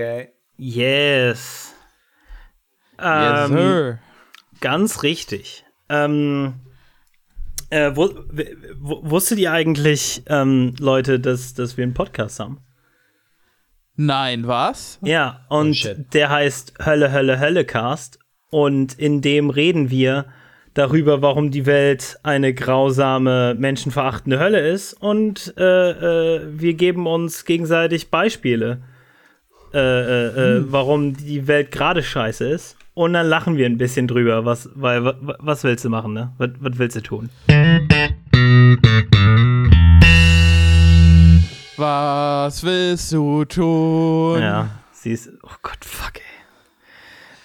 okay? Yes. Yes, Ähm, sir. Ganz richtig. Ähm, äh, wu- w- w- wusstet ihr eigentlich, ähm, Leute, dass, dass wir einen Podcast haben? Nein, was? Ja, und shit. der heißt Hölle, Hölle, Hölle-Cast. Und in dem reden wir darüber, warum die Welt eine grausame, menschenverachtende Hölle ist. Und äh, äh, wir geben uns gegenseitig Beispiele, äh, äh, äh, warum die Welt gerade scheiße ist. Und dann lachen wir ein bisschen drüber, was, weil, wa- wa- was willst du machen, ne? Was, was willst du tun? Was willst du tun? Ja, sie ist, oh Gott, fuck, ey.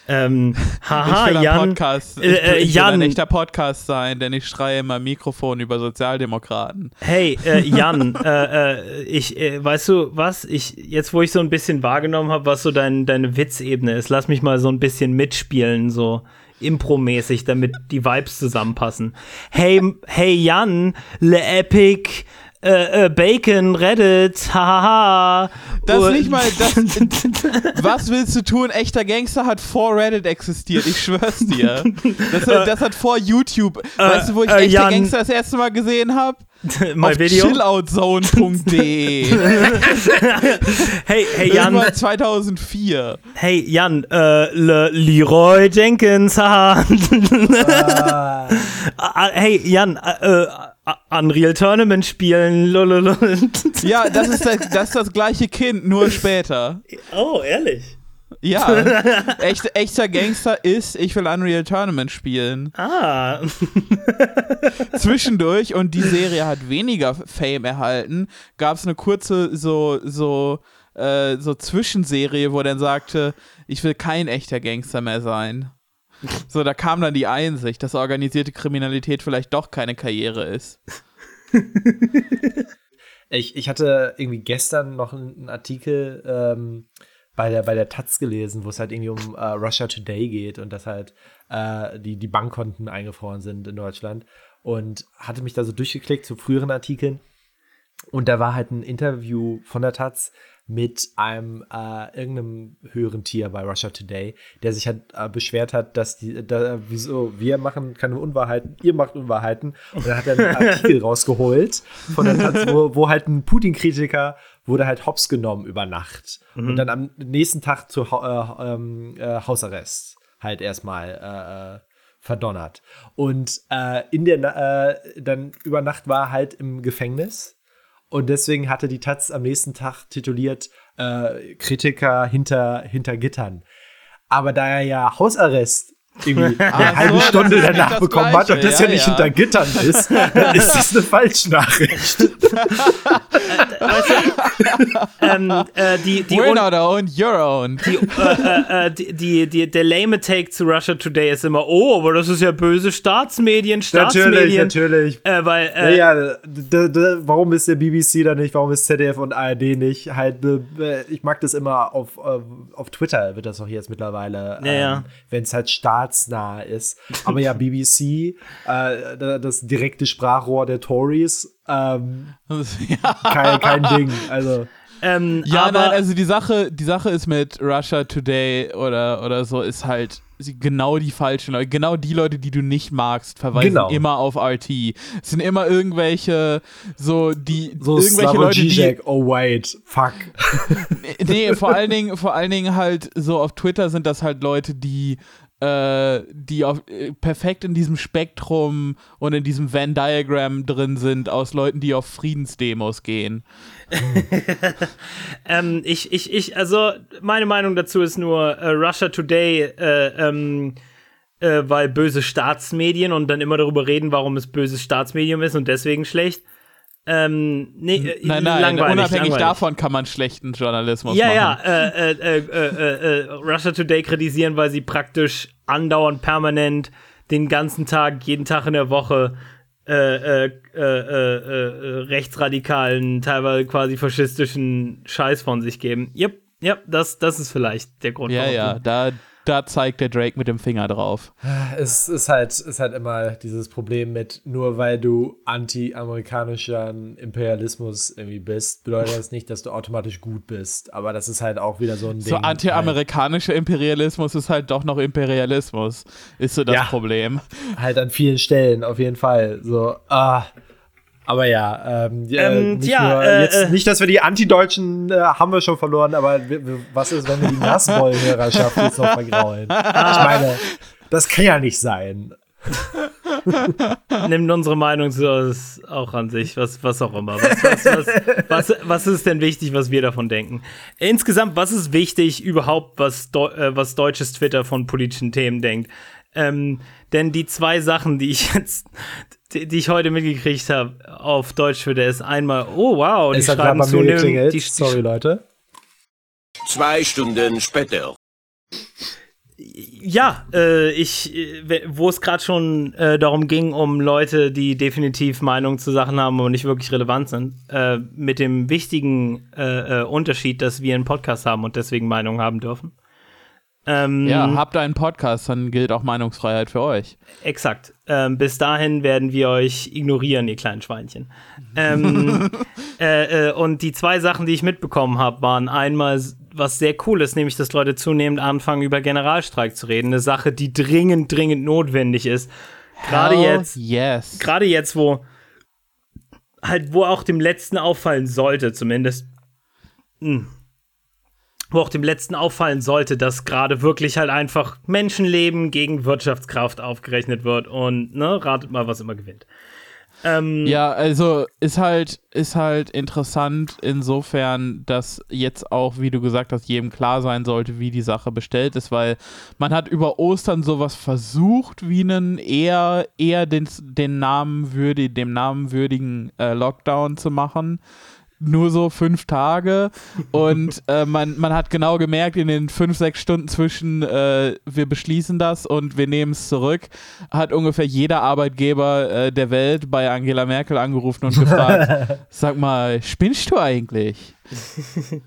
Ähm, Ich haha, will ein Jan, Podcast. äh, äh, ich will ein Jan. echter Podcast sein, denn ich schreie immer Mikrofon über Sozialdemokraten. Hey, äh, Jan, äh, äh, ich, äh, weißt du was? Ich, jetzt wo ich so ein bisschen wahrgenommen habe, was so dein, deine Witzebene ist, lass mich mal so ein bisschen mitspielen, so impromäßig, damit die Vibes zusammenpassen. Hey, hey Jan, Le Epic, äh, äh, Bacon, Reddit, hahaha. Das Und- nicht mal, das, was willst du tun? Echter Gangster hat vor Reddit existiert, ich schwör's dir. Das, das hat vor YouTube. weißt du, wo ich äh, echter Jan. Gangster das erste Mal gesehen habe? Mein Auf Video. chilloutzone.de. Hey, hey Jan, Irgendwann 2004. hey Jan, äh, Le Leroy Jenkins, haha. Ah, Ah, Hey, Jan, äh, äh, Unreal Tournament spielen. lololol. Ja, das ist das, das ist das gleiche Kind, nur später. Oh, ehrlich? Ja, echt, echter Gangster ist, ich will Unreal Tournament spielen. Ah. Zwischendurch, und die Serie hat weniger Fame erhalten, gab es eine kurze so, so, äh, so Zwischenserie, wo er dann sagte, ich will kein echter Gangster mehr sein. So, da kam dann die Einsicht, dass organisierte Kriminalität vielleicht doch keine Karriere ist. ich, ich hatte irgendwie gestern noch einen Artikel ähm, bei, der, bei der Taz gelesen, wo es halt irgendwie um äh, Russia Today geht und dass halt äh, die, die Bankkonten eingefroren sind in Deutschland. Und hatte mich da so durchgeklickt zu früheren Artikeln. Und da war halt ein Interview von der Taz mit einem äh, irgendeinem höheren Tier bei Russia Today, der sich halt äh, beschwert hat, dass die, da, wieso wir machen keine Unwahrheiten, ihr macht Unwahrheiten. Und dann hat er einen Artikel rausgeholt von der Taz, wo, wo halt ein Putin-Kritiker wurde halt hops genommen über Nacht und dann am nächsten Tag zu äh, ähm, äh, Hausarrest halt erstmal äh, äh, verdonnert. Und äh, in der äh, dann über Nacht war er halt im Gefängnis und deswegen hatte die Taz am nächsten Tag tituliert äh, Kritiker hinter, hinter Gittern. Aber da er ja Hausarrest irgendwie eine so, halbe Stunde danach bekommen hat und das ja, Ja, nicht ja. hinter Gittern ist, dann ist das eine Falschnachricht. ähm, äh, die, die, We're not owned, you're owned. die, äh, äh, die, die, die, der lame Take zu Russia Today ist immer, oh, aber das ist ja böse Staatsmedien, Staatsmedien. natürlich. Äh, weil, äh, Ja, warum ist der BBC da nicht, warum ist ZDF und ARD nicht? Halt, äh, ich mag das immer auf, äh, auf Twitter wird das auch jetzt mittlerweile, Ja, ja. ähm, wenn es halt staatsnah ist. Aber ja, BBC, äh, da- das direkte Sprachrohr der Tories, ähm, ja. kein, kein Ding. Also, ähm, Ja, aber, nein, also die Sache, die Sache ist mit Russia Today oder, oder so, ist halt genau die falschen Leute, genau die Leute, die du nicht magst, verweisen Genau. immer auf RT. Es sind immer irgendwelche, so die, so irgendwelche Leute, die, oh wait, fuck. nee, vor allen Dingen, vor allen Dingen halt so auf Twitter sind das halt Leute, die äh, die auf, äh, perfekt in diesem Spektrum und in diesem Venn-Diagram drin sind aus Leuten, die auf Friedensdemos gehen. ähm, ich, ich, ich, also, meine Meinung dazu ist nur, äh, Russia Today, äh, ähm, äh, weil böse Staatsmedien und dann immer darüber reden, warum es böses Staatsmedium ist und deswegen schlecht. Ähm, nee, äh, Nein, nein, unabhängig langweilig. davon kann man schlechten Journalismus Ja, machen. ja, äh, äh, äh, äh, äh, Russia Today kritisieren, weil sie praktisch andauernd permanent den ganzen Tag, jeden Tag in der Woche äh, äh, äh, äh, äh, rechtsradikalen, teilweise quasi faschistischen Scheiß von sich geben. Yep, yep, das, das ist vielleicht der Grund. Ja, warum ja, da, da zeigt der Drake mit dem Finger drauf. Es ist halt, ist halt immer dieses Problem mit, nur weil du anti-amerikanischen Imperialismus irgendwie bist, bedeutet das nicht, dass du automatisch gut bist. Aber das ist halt auch wieder so ein Ding. So anti-amerikanischer halt. Imperialismus ist halt doch noch Imperialismus, ist so das ja, Problem. Halt an vielen Stellen, auf jeden Fall. So, ah. Aber ja, ähm, ähm nicht, ja, nur, äh, jetzt, äh, nicht, dass wir die Antideutschen äh, haben wir schon verloren, aber wir, wir, was ist, wenn wir die Nassboll-Hörerschaft jetzt noch vergraulen? Ich meine, das kann ja nicht sein. Nimmt unsere Meinung so auch an sich, was, was auch immer. Was, was, was, was, was ist denn wichtig, was wir davon denken? Insgesamt, was ist wichtig überhaupt, was, äh, was deutsches Twitter von politischen Themen denkt? Ähm, denn die zwei Sachen, die ich jetzt, die, die ich heute mitgekriegt habe auf Deutsch für der ist einmal, oh wow, die es schreiben zunehmend. Die, Sorry, Leute. Zwei Stunden später. Ja, äh, ich, äh, wo es gerade schon äh, darum ging, um Leute, die definitiv Meinungen zu Sachen haben und nicht wirklich relevant sind, äh, mit dem wichtigen äh, äh, Unterschied, dass wir einen Podcast haben und deswegen Meinungen haben dürfen. Ähm, ja, habt einen Podcast, dann gilt auch Meinungsfreiheit für euch. Exakt. Ähm, bis dahin werden wir euch ignorieren, ihr kleinen Schweinchen. ähm, äh, äh, und die zwei Sachen, die ich mitbekommen habe, waren einmal was sehr cool ist, nämlich dass Leute zunehmend anfangen, über Generalstreik zu reden. Eine Sache, die dringend, dringend notwendig ist. Gerade jetzt. Yes. Gerade jetzt, wo halt, wo auch dem Letzten auffallen sollte, zumindest. Hm wo auch dem letzten auffallen sollte, dass gerade wirklich halt einfach Menschenleben gegen Wirtschaftskraft aufgerechnet wird und ne, ratet mal, was immer gewinnt. Ähm, ja, also ist halt, ist halt interessant insofern, dass jetzt auch, wie du gesagt hast, jedem klar sein sollte, wie die Sache bestellt ist, weil man hat über Ostern sowas versucht, wie einen eher, eher den, den Namen würdi, dem namenwürdigen äh, Lockdown zu machen nur so fünf Tage und äh, man, man hat genau gemerkt, in den fünf, sechs Stunden zwischen äh, wir beschließen das und wir nehmen es zurück, hat ungefähr jeder Arbeitgeber äh, der Welt bei Angela Merkel angerufen und gefragt, sag mal, spinnst du eigentlich?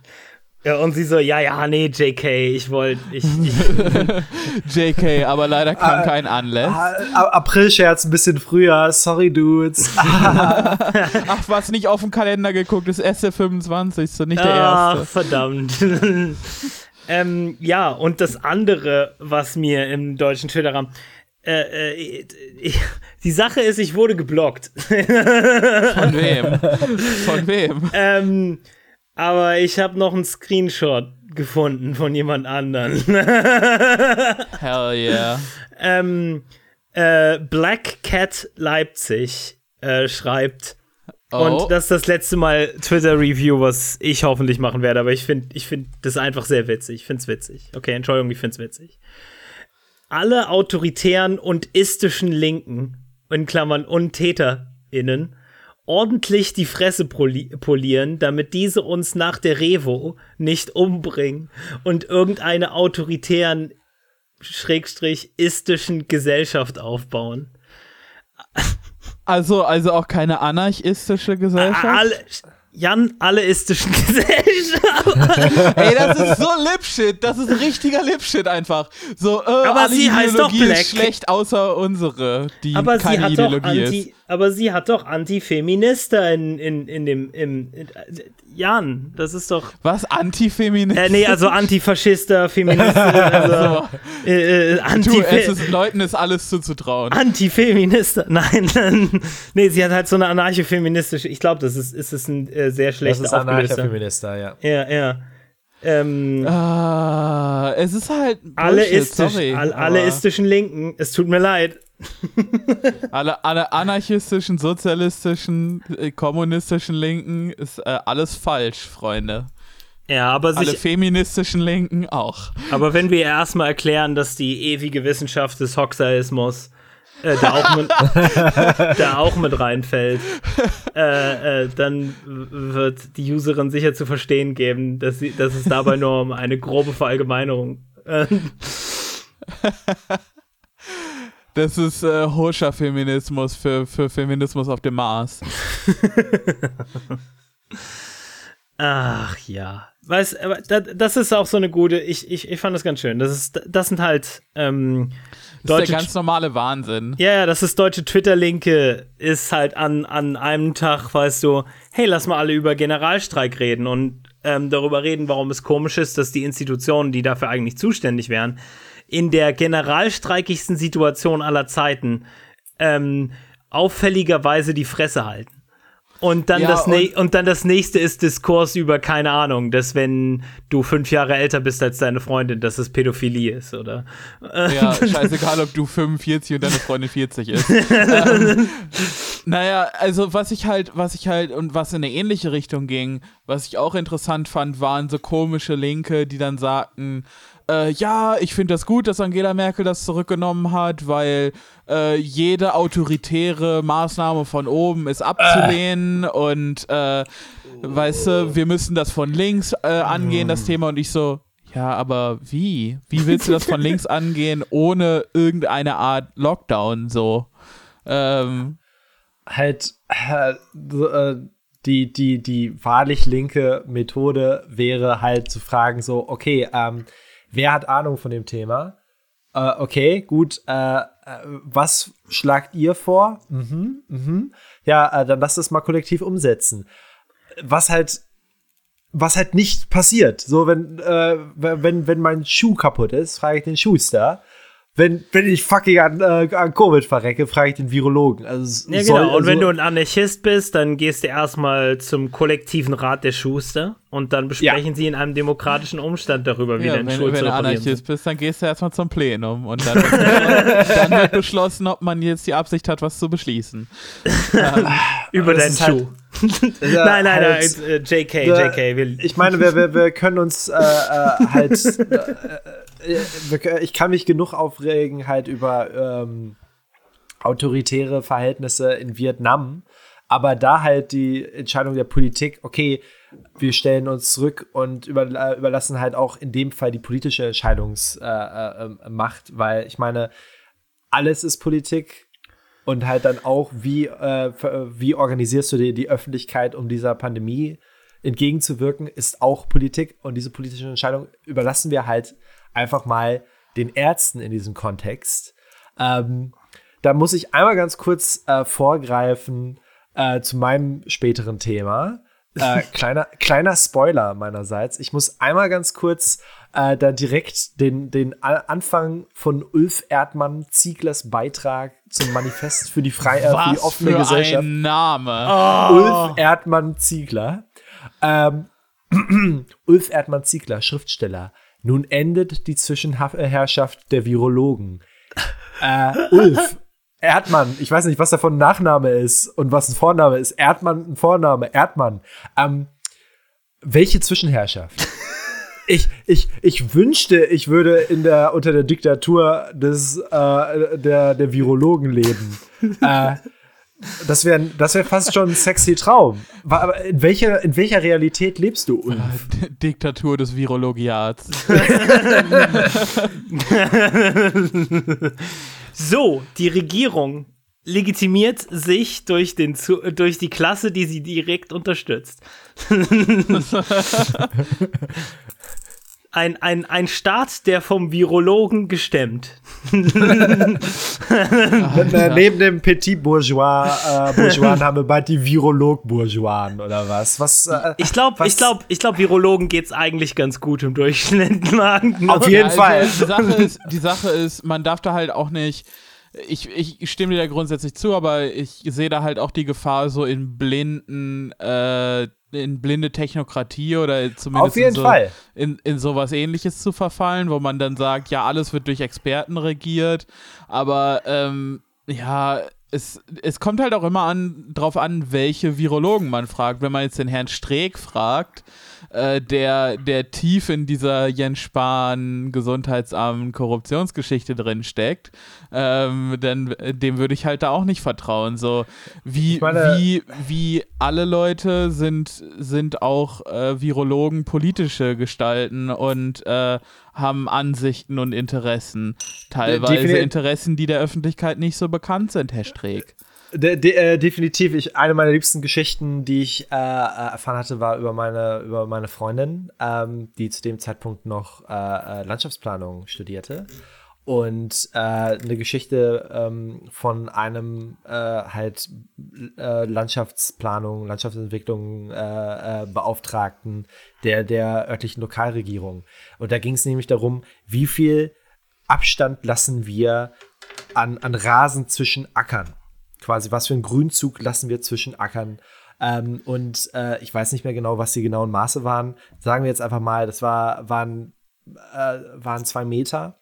Ja, und sie so, ja, ja, nee, JK, ich wollte, ich, ich JK, aber leider kam uh, kein Anlass. Uh, April-Scherz ein bisschen früher, sorry, Dudes. Ach, was nicht auf den Kalender geguckt, ist SF25, so nicht der Ach, erste. Ach, verdammt. ähm, ja, und das andere, was mir im deutschen Twitter äh, äh, die Sache ist, ich wurde geblockt. Von wem? Von wem? Ähm, aber ich habe noch einen Screenshot gefunden von jemand anderen. Hell yeah. Ähm, äh, Black Cat Leipzig äh, schreibt. Oh. Und das ist das letzte Mal Twitter-Review, was ich hoffentlich machen werde. Aber ich finde ich find das einfach sehr witzig. Ich finde es witzig. Okay, Entschuldigung, ich finde es witzig. Alle autoritären und istischen Linken, in Klammern UntäterInnen, ordentlich die Fresse polieren, damit diese uns nach der Revo nicht umbringen und irgendeine autoritären schrägstrich istischen Gesellschaft aufbauen. Also, also auch keine anarchistische Gesellschaft? Alle, Jan alleistischen Gesellschaft. Ey, das ist so Lipshit. Das ist richtiger Lipshit einfach. So, äh, aber sie heißt doch Black. ist schlecht außer unsere, die aber keine sie hat Ideologie doch Anti, ist. Aber sie hat doch Antifeminister in, in, in dem, im, in, Jan, das ist doch. Was? Antifeminist? Äh, nee, also Antifaschister, Feminister, also. äh, äh, Antif du, es ist, Leuten ist alles zuzutrauen. Antifeminister, nein, nein. Nee, sie hat halt so eine anarcho-feministische, ich glaube, das ist, ist es ein äh, sehr schlechter Das ist anarcho-feminister, ja. Ja, ja. Ähm, ah, es ist halt Bullshit, alle, istisch, sorry, all, alle istischen Linken, es tut mir leid. alle, alle anarchistischen, sozialistischen, äh, kommunistischen Linken ist äh, alles falsch, Freunde. Ja, aber Alle feministischen Linken auch. Aber wenn wir erstmal erklären, dass die ewige Wissenschaft des Hoxaismus äh, da, auch mit, da auch mit reinfällt, äh, äh, dann wird die Userin sicher zu verstehen geben, dass, sie, dass es dabei nur um eine grobe Verallgemeinerung. Das ist äh, Hoscher Feminismus für, für Feminismus auf dem Mars. Ach ja. Da- das ist auch so eine gute, ich, ich, ich fand das ganz schön. Das ist, das sind halt ähm, Das ist deutsche der ganz normale Wahnsinn. Ja, ja, das ist deutsche Twitter-Linke, ist halt an, an einem Tag, weißt du, hey, lass mal alle über Generalstreik reden und ähm, darüber reden, warum es komisch ist, dass die Institutionen, die dafür eigentlich zuständig wären, in der generalstreikigsten Situation aller Zeiten ähm, auffälligerweise die Fresse halten. Und dann, Ja, das und- und dann das nächste ist Diskurs über, keine Ahnung, dass wenn du fünf Jahre älter bist als deine Freundin, dass es Pädophilie ist, oder? Ja, scheißegal, ob du 45 und deine Freundin 40 ist. ähm, naja, also was ich halt, was ich halt und was in eine ähnliche Richtung ging, was ich auch interessant fand, waren so komische Linke, die dann sagten, äh, ja, ich finde das gut, dass Angela Merkel das zurückgenommen hat, weil äh, jede autoritäre Maßnahme von oben ist abzulehnen und äh, weißt du, wir müssen das von links äh, angehen, das Thema und ich so, ja, aber wie? Wie willst du das von links angehen, ohne irgendeine Art Lockdown so? Ähm, halt äh, äh, die, die, die wahrlich linke Methode wäre halt zu fragen, so, okay, ähm, wer hat Ahnung von dem Thema? Äh, okay, gut, äh, äh, was schlagt ihr vor? Mhm, mhm. Ja, äh, dann lasst es mal kollektiv umsetzen. Was halt was halt nicht passiert. So, wenn, äh, wenn, wenn mein Schuh kaputt ist, frage ich den Schuster. Wenn, wenn ich fucking an, äh, an Covid verrecke, frage ich den Virologen. Also, Ja, soll- genau. Und wenn also- du ein Anarchist bist, dann gehst du erstmal zum kollektiven Rat der Schuster und dann besprechen sie in einem demokratischen Umstand darüber, wie ja, dein wenn, Schuh wenn du reparieren Anarchist bist, dann gehst du erstmal zum Plenum und dann, dann wird beschlossen, ob man jetzt die Absicht hat, was zu beschließen. Über das deinen halt- Schuh. Ja, nein, nein, nein, halt- äh, JK, JK. Wir, Ich meine, wir, wir, wir können uns äh, äh, halt. Äh, äh, ich kann mich genug aufregen, halt über ähm, autoritäre Verhältnisse in Vietnam. Aber da halt die Entscheidung der Politik, okay, wir stellen uns zurück und über, überlassen halt auch in dem Fall die politische Entscheidungsmacht, äh, äh, Macht, weil ich meine, alles ist Politik und halt dann auch, wie, äh, für- wie organisierst du die, die Öffentlichkeit, um dieser Pandemie entgegenzuwirken, ist auch Politik. Und diese politische Entscheidung überlassen wir halt einfach mal den Ärzten in diesem Kontext. Ähm, da muss ich einmal ganz kurz äh, vorgreifen äh, zu meinem späteren Thema. Äh, kleiner, kleiner Spoiler meinerseits. Ich muss einmal ganz kurz äh, da direkt den, den Anfang von Ulf Erdmann Zieglers Beitrag zum Manifest für die, frei, äh, für die offene für Gesellschaft. ein Name. Ulf Erdmann Ziegler. Ähm, Ulf Erdmann Ziegler, Schriftsteller. Nun endet die Zwischenherrschaft der Virologen. Äh, Ulf Erdmann, ich weiß nicht, was davon ein Nachname ist und was ein Vorname ist. Erdmann ein Vorname, Erdmann. Ähm, welche Zwischenherrschaft? Ich, ich, ich wünschte, ich würde in der, unter der Diktatur des, äh, der, der Virologen leben. äh, das wäre das wär fast schon ein sexy Traum. Aber in welcher, in welcher Realität lebst du, Ulf? D- Diktatur des Virologiats. so, die Regierung legitimiert sich durch, den, Zu- durch die Klasse, die sie direkt unterstützt. Ein, ein, ein Staat, der vom Virologen gestemmt. Äh, Neben dem Petit Bourgeois, äh, Bourgeois haben wir bald die Virolog-Bourgeois oder was? Was? Äh, Ich glaube, ich glaube, ich glaube, Virologen geht's eigentlich ganz gut im Durchschnitt. Mann. Auf jeden Ja, Fall. Also, die, Sache ist, die Sache ist, man darf da halt auch nicht. Ich, ich stimme dir da grundsätzlich zu, aber ich sehe da halt auch die Gefahr, so in blinden, äh, in blinde Technokratie oder zumindest in, so, in, in sowas ähnliches zu verfallen, wo man dann sagt, ja, alles wird durch Experten regiert, aber ähm, ja, es, es kommt halt auch immer an, drauf an, welche Virologen man fragt. Wenn man jetzt den Herrn Streeck fragt, äh, der, der tief in dieser Jens Spahn Gesundheitsamt Korruptionsgeschichte drin steckt, ähm, dann äh, dem würde ich halt da auch nicht vertrauen. So wie, meine- wie, wie alle Leute sind, sind auch äh, Virologen politische Gestalten und äh, haben Ansichten und Interessen. Teilweise Interessen, die der Öffentlichkeit nicht so bekannt sind, Herr Streeck. De de äh, definitiv. Ich, eine meiner liebsten Geschichten, die ich äh, äh, erfahren hatte, war über meine, über meine Freundin, ähm, die zu dem Zeitpunkt noch äh, äh Landschaftsplanung studierte. Und äh, eine Geschichte ähm, von einem halt Landschaftsplanung, Landschaftsentwicklung Beauftragten der, der örtlichen Lokalregierung. Und da ging es nämlich darum, wie viel Abstand lassen wir an, an Rasen zwischen Ackern quasi, was für einen Grünzug lassen wir zwischen Ackern. Ähm, und äh, ich weiß nicht mehr genau, was die genauen Maße waren. Sagen wir jetzt einfach mal, das war, waren, äh, waren zwei Meter.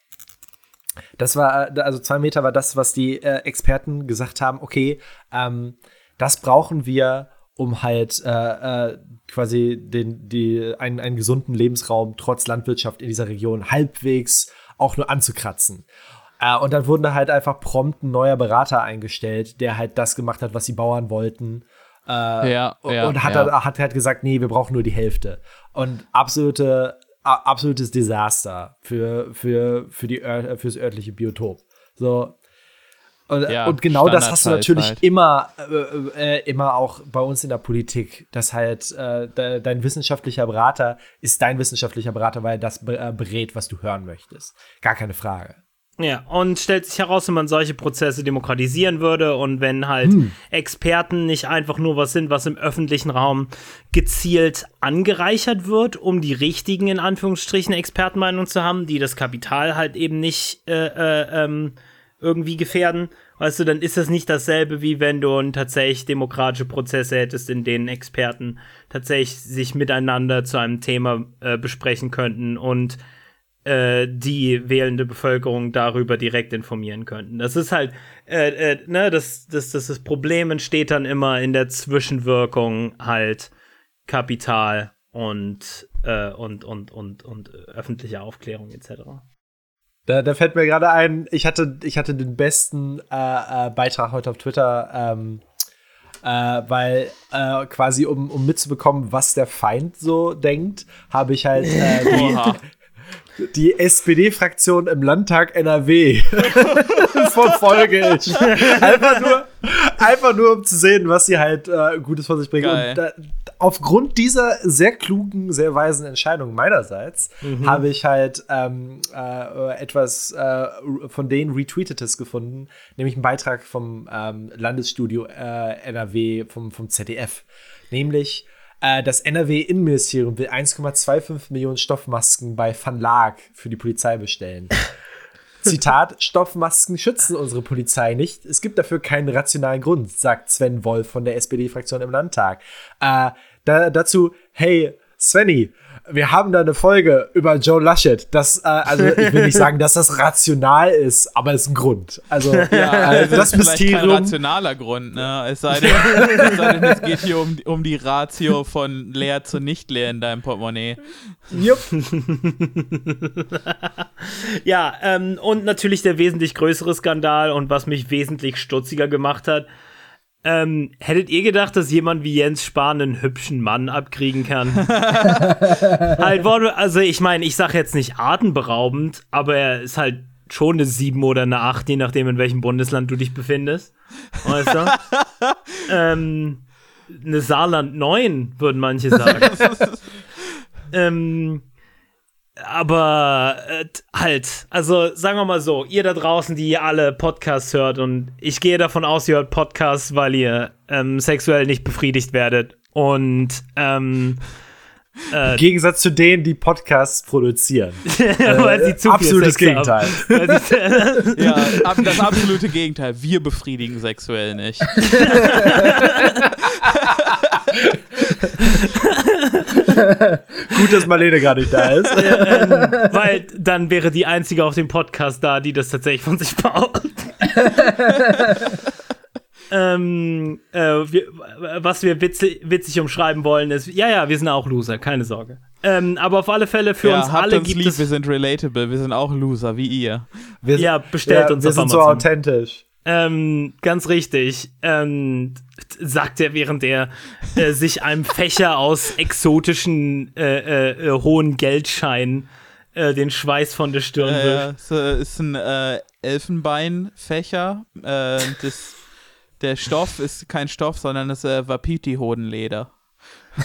Das war, also zwei Meter war das, was die äh, Experten gesagt haben, okay, ähm, das brauchen wir, um halt äh, äh, quasi den, die, einen, einen gesunden Lebensraum trotz Landwirtschaft in dieser Region halbwegs auch nur anzukratzen. Äh, und dann wurden da halt einfach prompt ein neuer Berater eingestellt, der halt das gemacht hat, was die Bauern wollten. Äh, ja, ja, und hat, ja. Halt, hat halt gesagt, nee, wir brauchen nur die Hälfte. Und absolute, absolutes Desaster für, für, für die, fürs örtliche Biotop. So. Und, ja, und genau das hast du natürlich halt. immer, äh, äh, immer auch bei uns in der Politik, dass halt äh, de, dein wissenschaftlicher Berater ist dein wissenschaftlicher Berater, weil er das äh, berät, was du hören möchtest. Gar keine Frage. Ja, und stellt sich heraus, wenn man solche Prozesse demokratisieren würde und wenn halt hm. Experten nicht einfach nur was sind, was im öffentlichen Raum gezielt angereichert wird, um die richtigen, in Anführungsstrichen, Expertenmeinungen zu haben, die das Kapital halt eben nicht äh, äh, ähm, irgendwie gefährden. Weißt du, dann ist das nicht dasselbe, wie wenn du tatsächlich demokratische Prozesse hättest, in denen Experten tatsächlich sich miteinander zu einem Thema äh, besprechen könnten und äh, die wählende Bevölkerung darüber direkt informieren könnten. Das ist halt, äh, äh, ne, das, das, das, das Problem entsteht dann immer in der Zwischenwirkung halt Kapital und, äh, und, und, und, und öffentliche Aufklärung etc. Da, da fällt mir gerade ein, ich hatte, ich hatte den besten äh, Beitrag heute auf Twitter, ähm, äh, weil äh, quasi, um, um mitzubekommen, was der Feind so denkt, habe ich halt äh, die, die SPD-Fraktion im Landtag NRW verfolge ich. Einfach nur, einfach nur, um zu sehen, was sie halt äh, Gutes von sich bringen. Geil. Und da, aufgrund dieser sehr klugen, sehr weisen Entscheidung meinerseits Mhm. habe ich halt ähm, äh, etwas äh, von denen Retweetetes gefunden, nämlich einen Beitrag vom ähm, Landesstudio äh, NRW vom, vom ZDF. Nämlich äh, das NRW-Innenministerium will 1,25 Millionen Stoffmasken bei Van Laak für die Polizei bestellen. Zitat: Stoffmasken schützen unsere Polizei nicht. Es gibt dafür keinen rationalen Grund, sagt Sven Wolf von der SPD-Fraktion im Landtag. Äh, da, dazu, hey, Svenny, wir haben da eine Folge über Joe Laschet. Das, äh, also ich will nicht sagen, dass das rational ist, aber es ist ein Grund. Also, Ja, äh, also das ist vielleicht kein Mysterium. rationaler Grund, ne? Es sei denn, es, sei denn es geht hier um, um die Ratio von leer zu nicht leer in deinem Portemonnaie. Jupp. Ja, ähm, und natürlich der wesentlich größere Skandal und was mich wesentlich stutziger gemacht hat. Ähm, hättet ihr gedacht, dass jemand wie Jens Spahn einen hübschen Mann abkriegen kann? halt, also ich meine, ich sage jetzt nicht atemberaubend, aber er ist halt schon eine 7 oder eine 8, je nachdem, in welchem Bundesland du dich befindest. Weißt du? ähm, eine Saarland 9, würden manche sagen. ähm, aber äh, halt, also sagen wir mal so, ihr da draußen, die ihr alle Podcasts hört und ich gehe davon aus, ihr hört Podcasts, weil ihr ähm, sexuell nicht befriedigt werdet und ähm, Im Gegensatz zu denen, die Podcasts produzieren. weil sie zu viel Absolutes Sex Gegenteil. Haben. Weil sie, Ja, das absolute Gegenteil. Wir befriedigen sexuell nicht. Gut, dass Marlene gar nicht da ist. weil dann wäre die einzige auf dem Podcast da, die das tatsächlich von sich baut. ähm, äh, wir, was wir witzig, witzig umschreiben wollen, ist, ja, ja, wir sind auch Loser, keine Sorge. Ähm, aber auf alle Fälle für ja, uns alle uns gibt lieb, es. wir sind relatable, wir sind auch Loser, wie ihr. Wir, Ja, bestellt uns Wir auf sind so Amazon. authentisch. Ähm, ganz richtig. Ähm, sagt er, während er äh, sich einem Fächer aus exotischen äh, äh, äh, hohen Geldscheinen äh, den Schweiß von der Stirn Äh, es äh, ist ein Elfenbeinfächer. Das Der Stoff ist kein Stoff, sondern es ist äh, Wapiti-Hodenleder.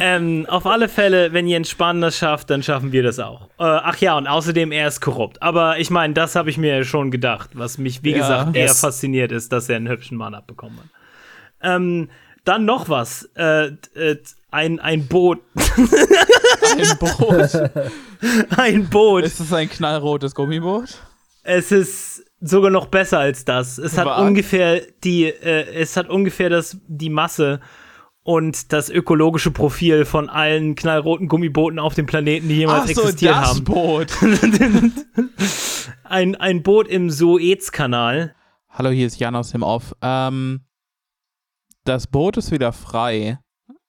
ähm, auf alle Fälle, wenn Jens Spahn das schafft, dann schaffen wir das auch. Äh, ach ja, und außerdem, er ist korrupt. Aber ich meine, das habe ich mir schon gedacht, was mich, wie Ja. gesagt, eher fasziniert ist, dass er einen hübschen Mann abbekommen hat. Ähm, dann noch was. Äh, äh, ein, ein Boot. Ein Boot. ein Boot. ist es ein knallrotes Gummiboot? Es ist sogar noch besser als das. Es hat Was? ungefähr die, äh, es hat ungefähr das, die Masse und das ökologische Profil von allen knallroten Gummibooten auf dem Planeten, die jemals Ach so, existiert das haben. Boot. Ein, ein Boot im Suezkanal. Hallo, hier ist Jan aus dem Off. Ähm, das Boot ist wieder frei.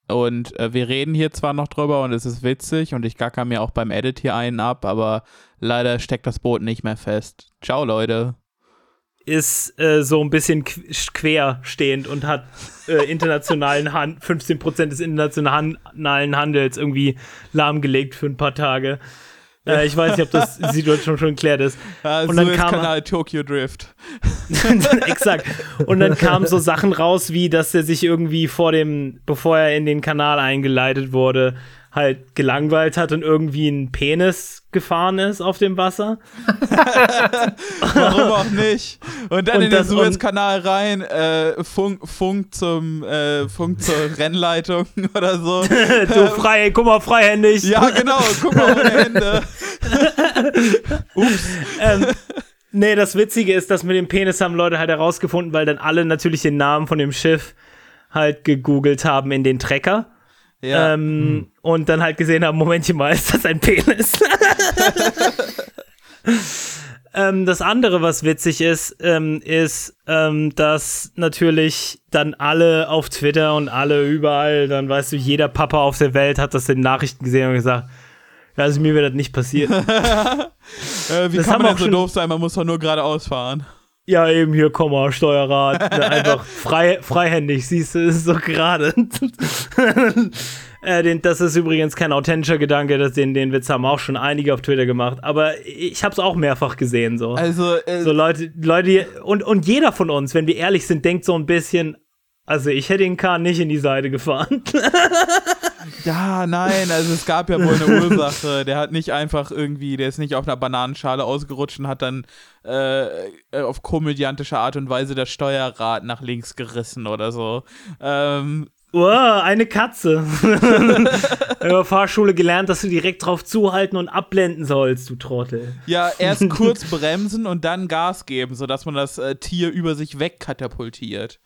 Und äh, wir reden hier zwar noch drüber und es ist witzig und ich gacker mir auch beim Edit hier einen ab, aber leider steckt das Boot nicht mehr fest. Ciao, Leute. Ist äh, so ein bisschen qu quer stehend und hat äh, internationalen Han 15% des internationalen Handels irgendwie lahmgelegt für ein paar Tage. Äh, ich weiß nicht, ob das die Situation schon geklärt ist. Äh, Und dann kam- Kanal Tokyo Drift. Exakt. Und dann kamen so Sachen raus, wie dass er sich irgendwie vor dem, bevor er in den Kanal eingeleitet wurde, halt gelangweilt hat und irgendwie ein Penis gefahren ist auf dem Wasser. Warum auch nicht? Und dann Und in den Suezkanal rein, äh, Funk, Funk zum äh, Funk zur Rennleitung oder so. du frei, guck mal, freihändig. ja, genau, guck mal ohne Hände. ähm, nee, das Witzige ist, dass mit dem Penis haben Leute halt herausgefunden, weil dann alle natürlich den Namen von dem Schiff halt gegoogelt haben in den Trecker. Ja. Ähm, Und dann halt gesehen haben, Momentchen mal, ist das ein Penis? ähm, das andere, was witzig ist, ähm, ist, ähm, dass natürlich dann alle auf Twitter und alle überall, dann weißt du, jeder Papa auf der Welt hat das in Nachrichten gesehen und gesagt, ja, also mir wird das nicht passieren. äh, wie das kann man auch denn so doof sein? Man muss doch nur geradeaus fahren. Ja, eben hier, komm mal, Steuerrad. Ne, einfach frei, freihändig, siehst du, ist so gerade. äh, den, das ist übrigens kein authentischer Gedanke, das, den, den Witz haben auch schon einige auf Twitter gemacht. Aber ich hab's auch mehrfach gesehen, so. Also, äh, so Leute, Leute, und, und jeder von uns, wenn wir ehrlich sind, denkt so ein bisschen, also ich hätte den Kahn nicht in die Seite gefahren. ja, nein, also es gab ja wohl eine Ursache. Der hat nicht einfach irgendwie, der ist nicht auf einer Bananenschale ausgerutscht und hat dann äh, auf komödiantische Art und Weise das Steuerrad nach links gerissen oder so. Ähm, Wow, eine Katze. In der Fahrschule gelernt, dass du direkt drauf zuhalten und abblenden sollst, du Trottel. ja, erst kurz bremsen und dann Gas geben, sodass man das äh, Tier über sich wegkatapultiert.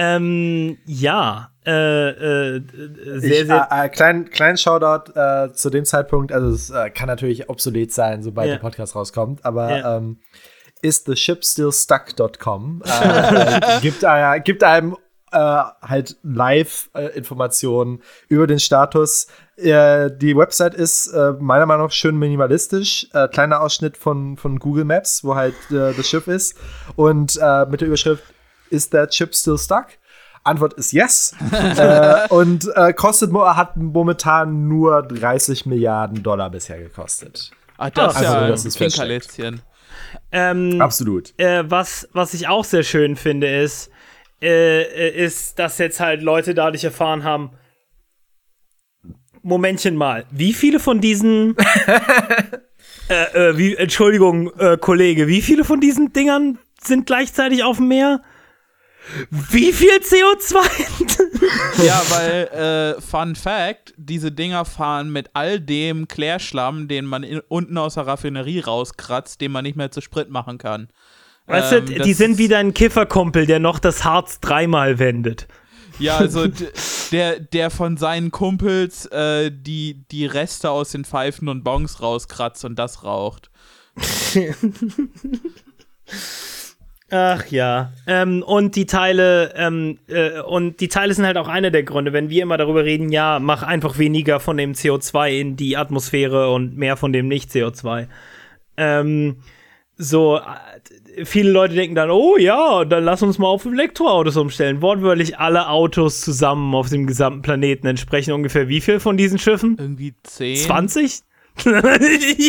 Ähm, ja, äh, äh, sehr, ich, sehr. äh, äh, kleinen kleinen Shoutout äh, zu dem Zeitpunkt. Also es äh, kann natürlich obsolet sein, sobald Ja. der Podcast rauskommt. Aber Ja. ähm, ist theshipstillstuck.com äh, äh, gibt, äh, gibt einem äh, halt Live-Informationen über den Status. Äh, die Website ist äh, meiner Meinung nach schön minimalistisch. Äh, kleiner Ausschnitt von, von Google Maps, wo halt äh, das Schiff ist. Und äh, mit der Überschrift Is that ship still stuck? Antwort ist yes. äh, und äh, kostet mo- hat momentan nur 30 Milliarden Dollar bisher gekostet. Ah, das ist ja also ein das ist Pinkerlitzchen. Ähm, Absolut. äh, was, was ich auch sehr schön finde, ist, äh, äh, ist, dass jetzt halt Leute dadurch erfahren haben, Momentchen mal, wie viele von diesen, äh, äh, wie, Entschuldigung, äh, Kollege, wie viele von diesen Dingern sind gleichzeitig auf dem Meer? Wie viel CO2? Ja, weil, äh, Fun Fact, diese Dinger fahren mit all dem Klärschlamm, den man in, unten aus der Raffinerie rauskratzt, den man nicht mehr zu Sprit machen kann. Weißt Ähm, du, die sind wie dein Kifferkumpel, der noch das Harz dreimal wendet. Ja, also der, der von seinen Kumpels äh, die, die Reste aus den Pfeifen und Bongs rauskratzt und das raucht. Ach ja. Ähm, und die Teile, ähm, äh, und die Teile sind halt auch einer der Gründe, wenn wir immer darüber reden, ja, mach einfach weniger von dem CO2 in die Atmosphäre und mehr von dem Nicht-CO2. Ähm, so, viele Leute denken dann, oh ja, dann lass uns mal auf Elektroautos umstellen. Wortwörtlich alle Autos zusammen auf dem gesamten Planeten entsprechen ungefähr wie viel von diesen Schiffen? Irgendwie 10. 20?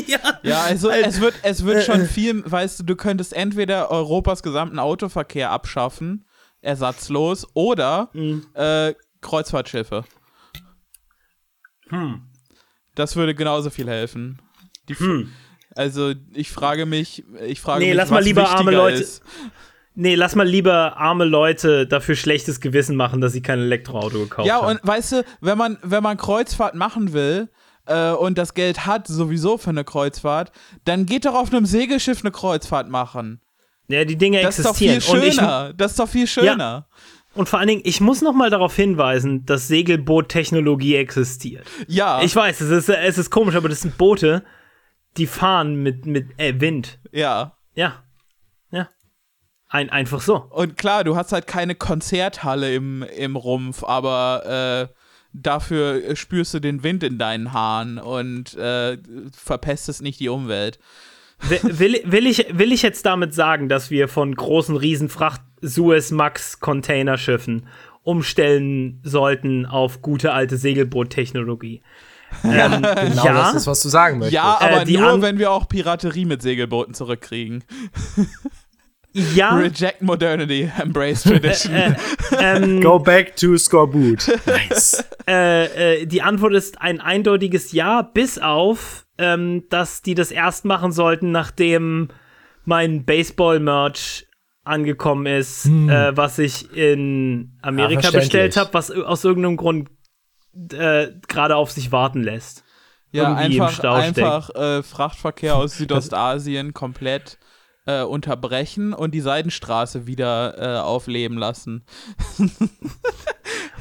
ja. Ja, also es wird, es wird schon viel, weißt du, du könntest entweder Europas gesamten Autoverkehr abschaffen, ersatzlos, oder äh, Kreuzfahrtschiffe. Hm. Das würde genauso viel helfen. Die, Hm. Also ich frage mich, ich frage Nee, mich, lass mal lieber arme Leute- Ist. Nee, lass mal lieber arme Leute dafür schlechtes Gewissen machen, dass sie kein Elektroauto gekauft Ja, haben. und weißt du, wenn man, wenn man Kreuzfahrt machen will äh, und das Geld hat sowieso für eine Kreuzfahrt, dann geht doch auf einem Segelschiff eine Kreuzfahrt machen. ja, die Dinge Das ist doch viel existieren. und, ich, schöner. Das ist doch viel schöner. und vor allen Dingen, ich muss noch mal darauf hinweisen, dass Segelboot-Technologie existiert. Ja, Ich weiß, es ist, es ist komisch, aber das sind Boote, die fahren mit, mit äh, Wind. ja. Ja. Ja. Ein, einfach so. Und klar, du hast halt keine Konzerthalle im, im Rumpf, aber äh, dafür spürst du den Wind in deinen Haaren und äh, verpestest nicht die Umwelt. Will, will, ich, will ich jetzt damit sagen, dass wir von großen Riesenfracht Suez-Max-Containerschiffen umstellen sollten auf gute alte Segelboot-Technologie? Ähm, Genau ja, das ist, was du sagen möchtest. Ja, Äh, aber die nur, wenn wir auch Piraterie mit Segelbooten zurückkriegen. ja, Reject modernity, embrace tradition. ähm, Go back to Scoreboot. Nice. äh, äh, die Antwort ist ein eindeutiges Ja, bis auf, ähm, dass die das erst machen sollten, nachdem mein Baseball-Merch angekommen ist, äh, was ich in Amerika verständlich. bestellt habe, was aus irgendeinem Grund äh, gerade auf sich warten lässt. ja, einfach, einfach äh, Frachtverkehr aus Südostasien komplett äh, unterbrechen und die Seidenstraße wieder äh, aufleben lassen.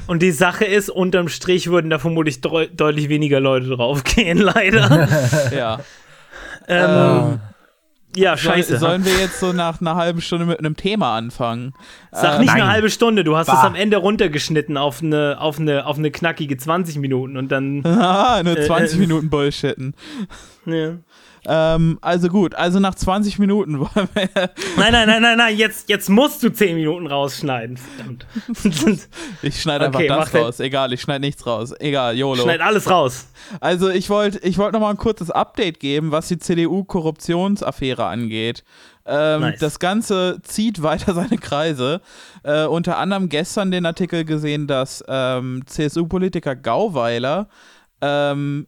Und die Sache ist, unterm Strich würden da vermutlich deu deutlich weniger Leute draufgehen, leider. Ja. ähm, ja, Soll, scheiße. sollen wir jetzt so nach einer halben Stunde mit einem Thema anfangen? Sag Äh, nicht nein. eine halbe Stunde, du hast es Bah. am Ende runtergeschnitten auf eine, auf eine, auf eine knackige 20 Minuten und dann. Ah, nur Äh, 20 äh, Minuten Bullshitten. ja. Ähm, also gut, also nach 20 Minuten wollen wir. Nein, nein, nein, nein, nein, jetzt, jetzt musst du 10 Minuten rausschneiden. Verdammt. Ich schneide einfach Okay, das mach den- raus. Egal, ich schneide nichts raus. Egal, YOLO. Schneid alles raus. Also ich wollte ich wollt noch mal ein kurzes Update geben, was die CDU-Korruptionsaffäre angeht. Ähm, Nice. Das Ganze zieht weiter seine Kreise. Äh, unter anderem gestern den Artikel gesehen, dass ähm, CSU-Politiker Gauweiler ähm,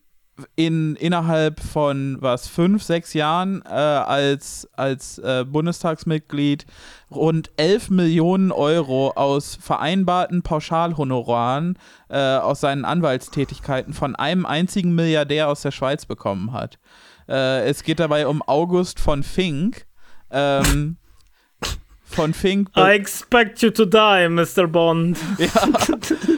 in, innerhalb von was fünf, sechs Jahren äh, als, als äh, Bundestagsmitglied rund 11 Millionen Euro aus vereinbarten Pauschalhonoraren äh, aus seinen Anwaltstätigkeiten von einem einzigen Milliardär aus der Schweiz bekommen hat. Äh, es geht dabei um August von Fink. Ähm, von Fink. I expect you to die, Mr. Bond. Ja.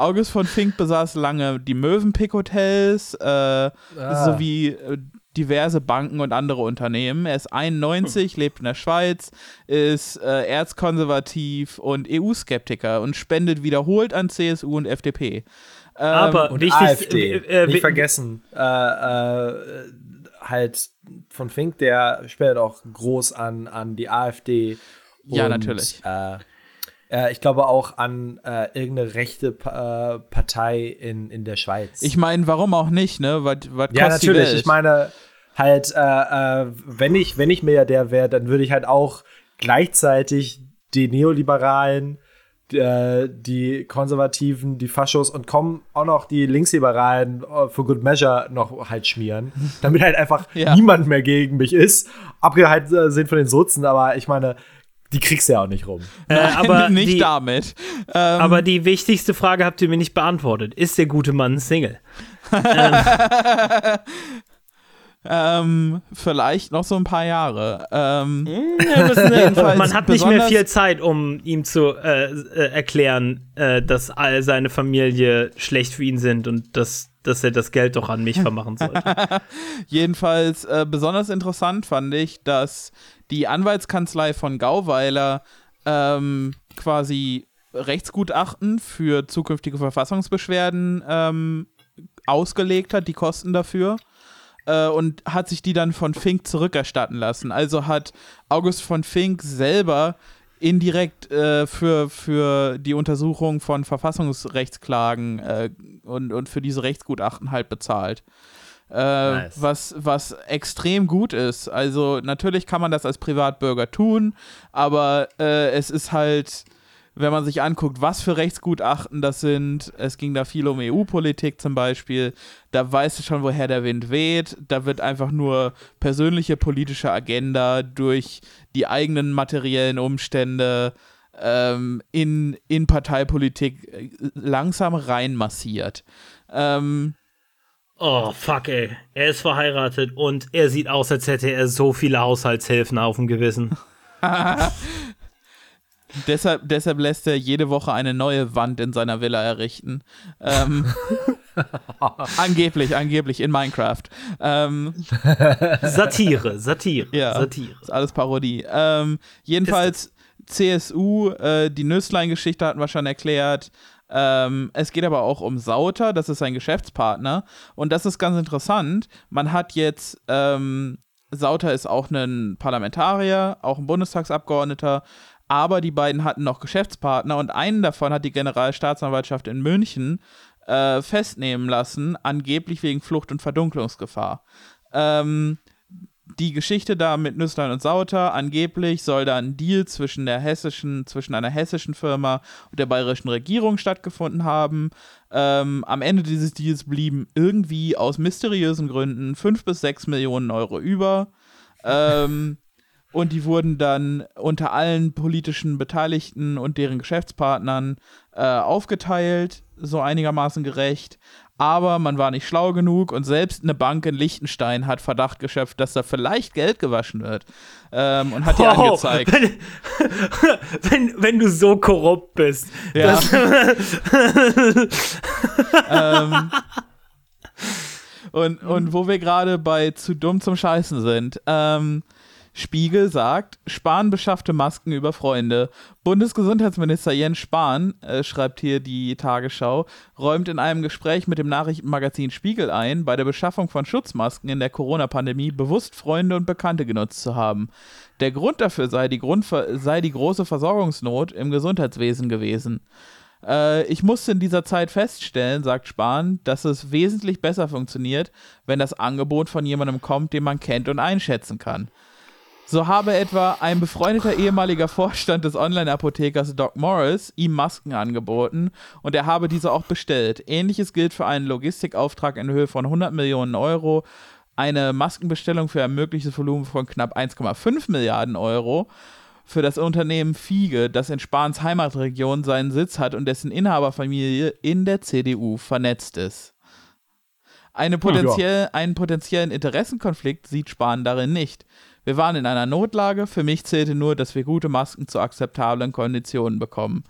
August von Fink besaß lange die Mövenpick-Hotels äh, sowie äh, diverse Banken und andere Unternehmen. Er ist 91, lebt in der Schweiz, ist äh, erzkonservativ und EU-Skeptiker und spendet wiederholt an CSU und FDP. Ähm, Aber Und wichtig, AfD. äh, äh, Nicht vergessen. Äh, äh, halt von Fink, der spendet auch groß an, an die AfD. Ja, und, natürlich. Äh, äh, ich glaube auch an äh, irgendeine rechte pa äh, Partei in, in der Schweiz. ich meine, warum auch nicht, ne? Was was ja, natürlich. Ich meine, halt, äh, äh, wenn ich, wenn ich Milliardär wäre, dann würde ich halt auch gleichzeitig die Neoliberalen, äh, die Konservativen, die Faschos und kommen auch noch die Linksliberalen für Good Measure noch halt schmieren, damit halt einfach Ja. niemand mehr gegen mich ist. Abgehalt sind von den Sozen, aber ich meine, die kriegst du ja auch nicht rum. äh, aber, nicht die, damit. Ähm, aber die wichtigste Frage habt ihr mir nicht beantwortet. Ist der gute Mann Single? ähm, vielleicht noch so ein paar Jahre. Ähm, Ja, äh, Jedenfalls man hat nicht mehr viel Zeit, um ihm zu äh, äh, erklären, äh, dass all seine Familie schlecht für ihn sind und dass, dass er das Geld doch an mich vermachen sollte. Jedenfalls äh, besonders interessant fand ich, dass die Anwaltskanzlei von Gauweiler ähm, quasi Rechtsgutachten für zukünftige Verfassungsbeschwerden ähm, ausgelegt hat, die Kosten dafür. Äh, und hat sich die dann von Fink zurückerstatten lassen. Also hat August von Fink selber indirekt äh, für, für die Untersuchung von Verfassungsrechtsklagen äh, und, und für diese Rechtsgutachten halt bezahlt. Äh, Nice. was, was extrem gut ist. Also natürlich kann man das als Privatbürger tun, aber äh, es ist halt, wenn man sich anguckt, was für Rechtsgutachten das sind, es ging da viel um EU-Politik zum Beispiel, da weißt du schon, woher der Wind weht. Da wird einfach nur persönliche politische Agenda durch die eigenen materiellen Umstände ähm, in, in Parteipolitik äh, langsam reinmassiert. Ähm, Oh, fuck, ey. Er ist verheiratet und er sieht aus, als hätte er so viele Haushaltshilfen auf dem Gewissen. Deshalb, deshalb lässt er jede Woche eine neue Wand in seiner Villa errichten. Ähm, angeblich, angeblich in Minecraft. Ähm, Satire, Satire, Ja. Satire. ist alles Parodie. Ähm, jedenfalls CSU, äh, die Nüsslein-Geschichte hatten wir schon erklärt. Ähm, es geht aber auch um Sauter, das ist sein Geschäftspartner. Und das ist ganz interessant. Man hat jetzt, ähm, Sauter ist auch ein Parlamentarier, auch ein Bundestagsabgeordneter, aber die beiden hatten noch Geschäftspartner und einen davon hat die Generalstaatsanwaltschaft in München äh, festnehmen lassen, angeblich wegen Flucht und Verdunklungsgefahr. Ähm, die Geschichte da mit Nüsslein und Sauter, angeblich soll da ein Deal zwischen der hessischen, zwischen einer hessischen Firma und der bayerischen Regierung stattgefunden haben. Ähm, am Ende dieses Deals blieben irgendwie aus mysteriösen Gründen 5 bis 6 Millionen Euro über. Ähm, und die wurden dann unter allen politischen Beteiligten und deren Geschäftspartnern äh, aufgeteilt, so einigermaßen gerecht. Aber man war nicht schlau genug und selbst eine Bank in Liechtenstein hat Verdacht geschöpft, dass da vielleicht Geld gewaschen wird. Ähm, und hat die angezeigt. Wenn, wenn, wenn du so korrupt bist. Ja. Ähm, und, und wo wir gerade bei zu dumm zum Scheißen sind. Ähm, Spiegel sagt, Spahn beschaffte Masken über Freunde. Bundesgesundheitsminister Jens Spahn, äh, schreibt hier die Tagesschau, räumt in einem Gespräch mit dem Nachrichtenmagazin Spiegel ein, bei der Beschaffung von Schutzmasken in der Corona-Pandemie bewusst Freunde und Bekannte genutzt zu haben. Der Grund dafür sei die, Grundver sei die große Versorgungsnot im Gesundheitswesen gewesen. Äh, ich musste in dieser Zeit feststellen, sagt Spahn, dass es wesentlich besser funktioniert, wenn das Angebot von jemandem kommt, den man kennt und einschätzen kann. So habe etwa ein befreundeter ehemaliger Vorstand des Online-Apothekers Doc Morris ihm Masken angeboten und er habe diese auch bestellt. Ähnliches gilt für einen Logistikauftrag in Höhe von 100 Millionen Euro, eine Maskenbestellung für ein mögliches Volumen von knapp 1,5 Milliarden Euro für das Unternehmen Fiege, das in Spahns Heimatregion seinen Sitz hat und dessen Inhaberfamilie in der CDU vernetzt ist. Eine potenziell, Einen potenziellen Interessenkonflikt sieht Spahn darin nicht. Wir waren in einer Notlage, für mich zählte nur, dass wir gute Masken zu akzeptablen Konditionen bekommen.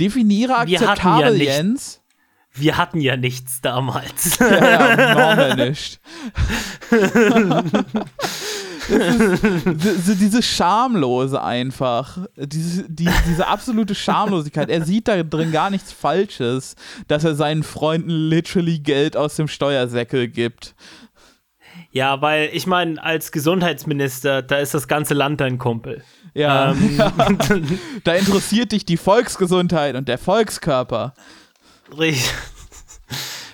Definiere ja akzeptabel, nicht- Jens. wir hatten ja nichts damals. Ja, ja, normal nicht. Ist, diese Schamlose einfach. Diese, die, diese absolute Schamlosigkeit. Er sieht da drin gar nichts Falsches, dass er seinen Freunden literally Geld aus dem Steuersäckel gibt. Ja, weil ich meine, als Gesundheitsminister, da ist das ganze Land dein Kumpel. Ja, Ähm, da interessiert dich die Volksgesundheit und der Volkskörper. Richtig.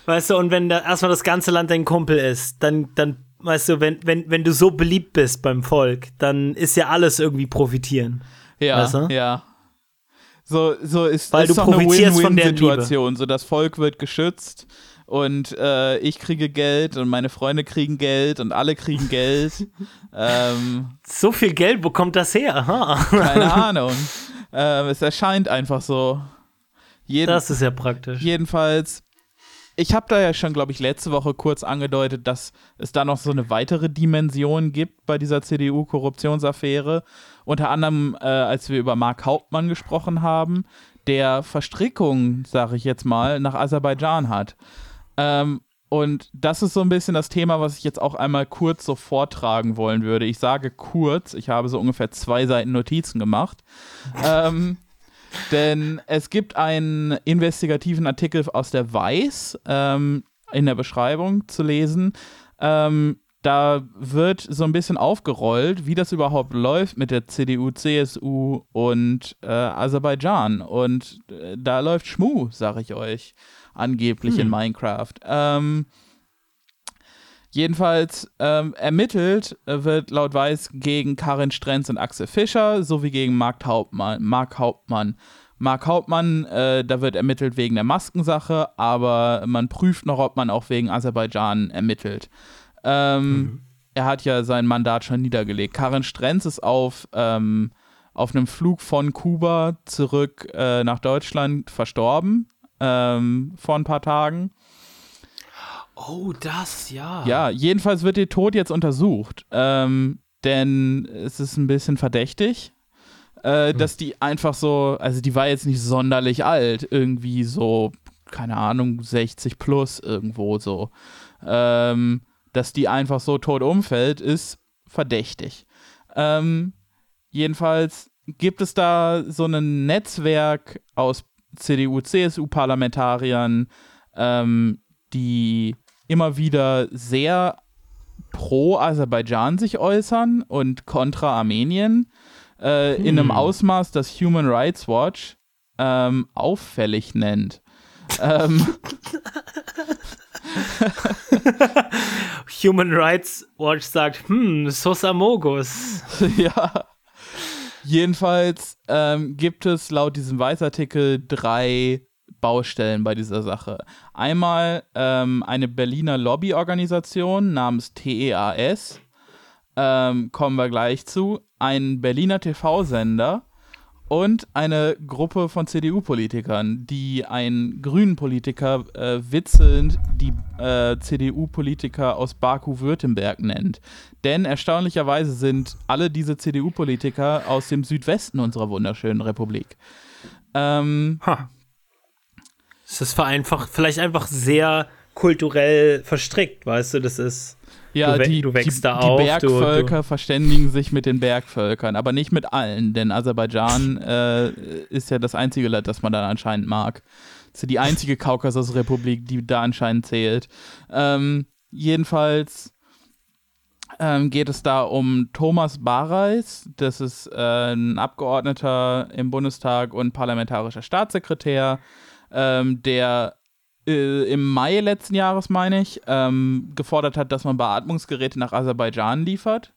Weißt du, und wenn da erstmal das ganze Land dein Kumpel ist, dann, dann, weißt du, wenn, wenn, wenn du so beliebt bist beim Volk, dann ist ja alles irgendwie profitieren. Ja, Weißt du? ja. So, so ist Weil ist du doch eine profitierst von deren Win-Win-Situation. So, das Volk wird geschützt und äh, ich kriege Geld und meine Freunde kriegen Geld und alle kriegen Geld. ähm, So viel Geld, wo kommt das her? Keine Ahnung. ähm, es erscheint einfach so. Jeden, Das ist ja praktisch. Jedenfalls, ich habe da ja schon, glaube ich, letzte Woche kurz angedeutet, dass es da noch so eine weitere Dimension gibt bei dieser CDU-Korruptionsaffäre. Unter anderem, äh, als wir über Mark Hauptmann gesprochen haben, der Verstrickung, sage ich jetzt mal, nach Aserbaidschan hat. Ähm, und das ist so ein bisschen das Thema, was ich jetzt auch einmal kurz so vortragen wollen würde. Ich sage kurz, ich habe so ungefähr zwei Seiten Notizen gemacht. ähm, denn es gibt einen investigativen Artikel aus der Weiß ähm, in der Beschreibung zu lesen. Ähm, da wird so ein bisschen aufgerollt, wie das überhaupt läuft mit der CDU, CSU und äh, Aserbaidschan. Und äh, da läuft Schmu, sag ich euch, angeblich in Minecraft. Ähm, Jedenfalls ähm, ermittelt äh, wird laut Weiß gegen Karin Strenz und Axel Fischer sowie gegen Mark Hauptmann. Mark Hauptmann. Mark Hauptmann, äh, da wird ermittelt wegen der Maskensache, aber man prüft noch, ob man auch wegen Aserbaidschan ermittelt. Ähm, Er hat ja sein Mandat schon niedergelegt. Karin Strenz ist auf, ähm, auf einem Flug von Kuba zurück äh, nach Deutschland verstorben ähm, vor ein paar Tagen. Oh, das, ja. Ja, jedenfalls wird ihr Tod jetzt untersucht, ähm, denn es ist ein bisschen verdächtig, äh, dass die einfach so, also die war jetzt nicht sonderlich alt, irgendwie so, keine Ahnung, 60 plus irgendwo so. Ähm, dass die einfach so tot umfällt, ist verdächtig. Ähm, jedenfalls gibt es da so ein Netzwerk aus CDU, CSU-Parlamentariern, ähm, die immer wieder sehr pro Aserbaidschan sich äußern und kontra Armenien äh, in einem Ausmaß, das Human Rights Watch ähm, auffällig nennt. ähm, Human Rights Watch sagt, hm, Sosamogus. ja. Jedenfalls ähm, gibt es laut diesem Weißartikel drei Baustellen bei dieser Sache. Einmal ähm, eine Berliner Lobbyorganisation namens TEAS, ähm, kommen wir gleich zu, ein Berliner TV-Sender und eine Gruppe von CDU-Politikern, die einen grünen Politiker äh, witzelnd die äh, CDU-Politiker aus Baku-Württemberg nennt. Denn erstaunlicherweise sind alle diese CDU-Politiker aus dem Südwesten unserer wunderschönen Republik. Ähm, Ha. Das ist vereinfacht, vielleicht einfach sehr kulturell verstrickt, weißt du, das ist. Ja, Du die, du wächst die, da die auf, du- Bergvölker du- verständigen sich mit den Bergvölkern, aber nicht mit allen, denn Aserbaidschan äh, ist ja das einzige Land, das man dann anscheinend mag. Das ist ja die einzige Kaukasusrepublik, die da anscheinend zählt. Ähm, jedenfalls ähm, geht es da um Thomas Bareis, das ist äh, ein Abgeordneter im Bundestag und parlamentarischer Staatssekretär, ähm, der äh, im Mai letzten Jahres, meine ich, ähm, gefordert hat, dass man Beatmungsgeräte nach Aserbaidschan liefert.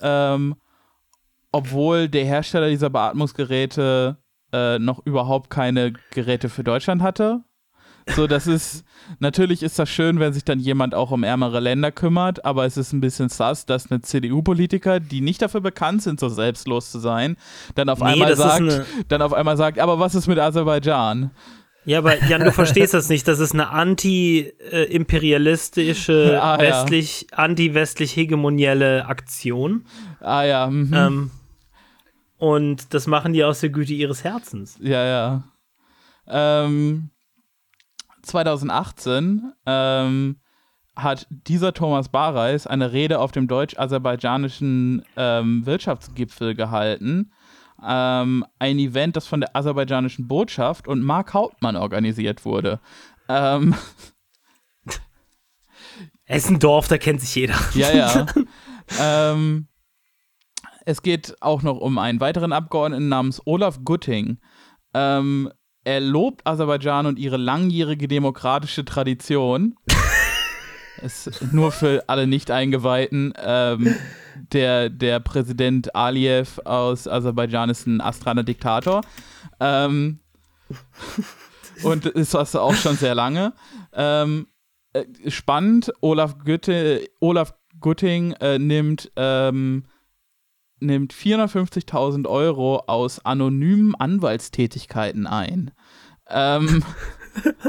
Ähm, obwohl der Hersteller dieser Beatmungsgeräte äh, noch überhaupt keine Geräte für Deutschland hatte. So, das ist, natürlich ist das schön, wenn sich dann jemand auch um ärmere Länder kümmert, aber es ist ein bisschen sass, dass eine CDU-Politiker, die nicht dafür bekannt sind, so selbstlos zu sein, dann auf Nee, einmal sagt, dann auf einmal sagt, aber was ist mit Aserbaidschan? Ja, aber Jan, du verstehst das nicht. Das ist eine anti-imperialistische, Ah, ja. westlich, anti-westlich hegemonielle Aktion. Ah ja, mhm. Ähm, und das machen die aus der Güte ihres Herzens. Ja, ja. Ähm, 2018 ähm, hat dieser Thomas Bareis eine Rede auf dem deutsch-aserbaidschanischen ähm, Wirtschaftsgipfel gehalten. Ähm, ein Event, das von der aserbaidschanischen Botschaft und Mark Hauptmann organisiert wurde. Ähm, Essendorf, da kennt sich jeder. Ja, ja. ähm, es geht auch noch um einen weiteren Abgeordneten namens Olaf Gutting. Ähm, er lobt Aserbaidschan und ihre langjährige demokratische Tradition. ist nur für alle Nicht-Eingeweihten. Ähm, der, der Präsident Aliyev aus Aserbaidschan ist ein astraler Diktator. Ähm, und ist das auch schon sehr lange. Ähm, äh, spannend, Olaf, Gütte, Olaf Gutting äh, nimmt, ähm, nimmt 450.000 Euro aus anonymen Anwaltstätigkeiten ein. Ähm,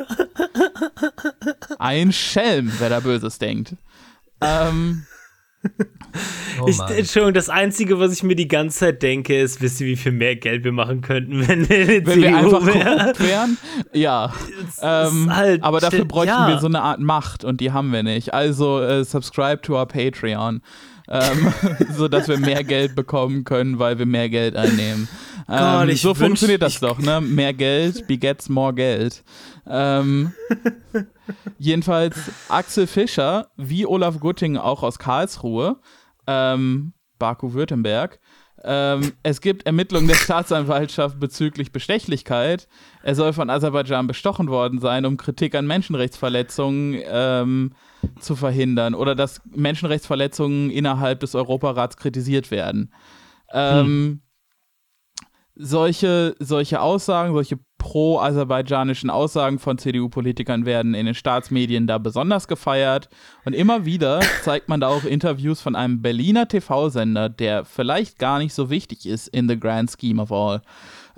ein Schelm, wer da Böses denkt. Ähm, Oh Ich. Entschuldigung, das Einzige, was ich mir die ganze Zeit denke, ist, wisst ihr, wie viel mehr Geld wir machen könnten, wenn wir, wenn wir CDU einfach wären? korrupt wären, ja. Ähm, halt- aber dafür bräuchten ja. wir so eine Art Macht und die haben wir nicht. Also äh, subscribe to our Patreon, ähm, sodass wir mehr Geld bekommen können, weil wir mehr Geld einnehmen. Gott, Ähm, ich so wünsch- funktioniert das doch, ne? Mehr Geld begets more Geld. Ähm, jedenfalls Axel Fischer, wie Olaf Gutting auch aus Karlsruhe, ähm, Baku-Württemberg, Ähm, es gibt Ermittlungen der Staatsanwaltschaft bezüglich Bestechlichkeit. Er soll von Aserbaidschan bestochen worden sein, um Kritik an Menschenrechtsverletzungen ähm, zu verhindern oder dass Menschenrechtsverletzungen innerhalb des Europarats kritisiert werden. Ähm, solche, solche Aussagen, solche pro-aserbaidschanischen Aussagen von CDU-Politikern werden in den Staatsmedien da besonders gefeiert. Und immer wieder zeigt man da auch Interviews von einem Berliner TV-Sender, der vielleicht gar nicht so wichtig ist in the grand scheme of all.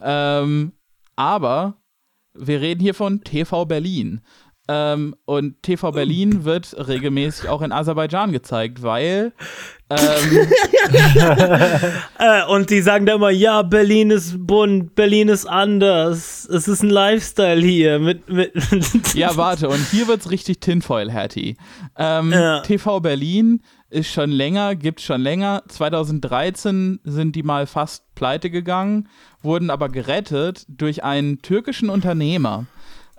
Ähm, aber wir reden hier von TV Berlin. Ähm, und TV Berlin wird regelmäßig auch in Aserbaidschan gezeigt, weil ähm, Äh, und die sagen da immer, ja, Berlin ist bunt, Berlin ist anders. Es ist ein Lifestyle hier. Mit, mit Ja, warte, und hier wird's richtig Tinfoil Hattie. Ähm, Ja. TV Berlin ist schon länger, gibt's schon länger. 2013 sind die mal fast pleite gegangen, wurden aber gerettet durch einen türkischen Unternehmer.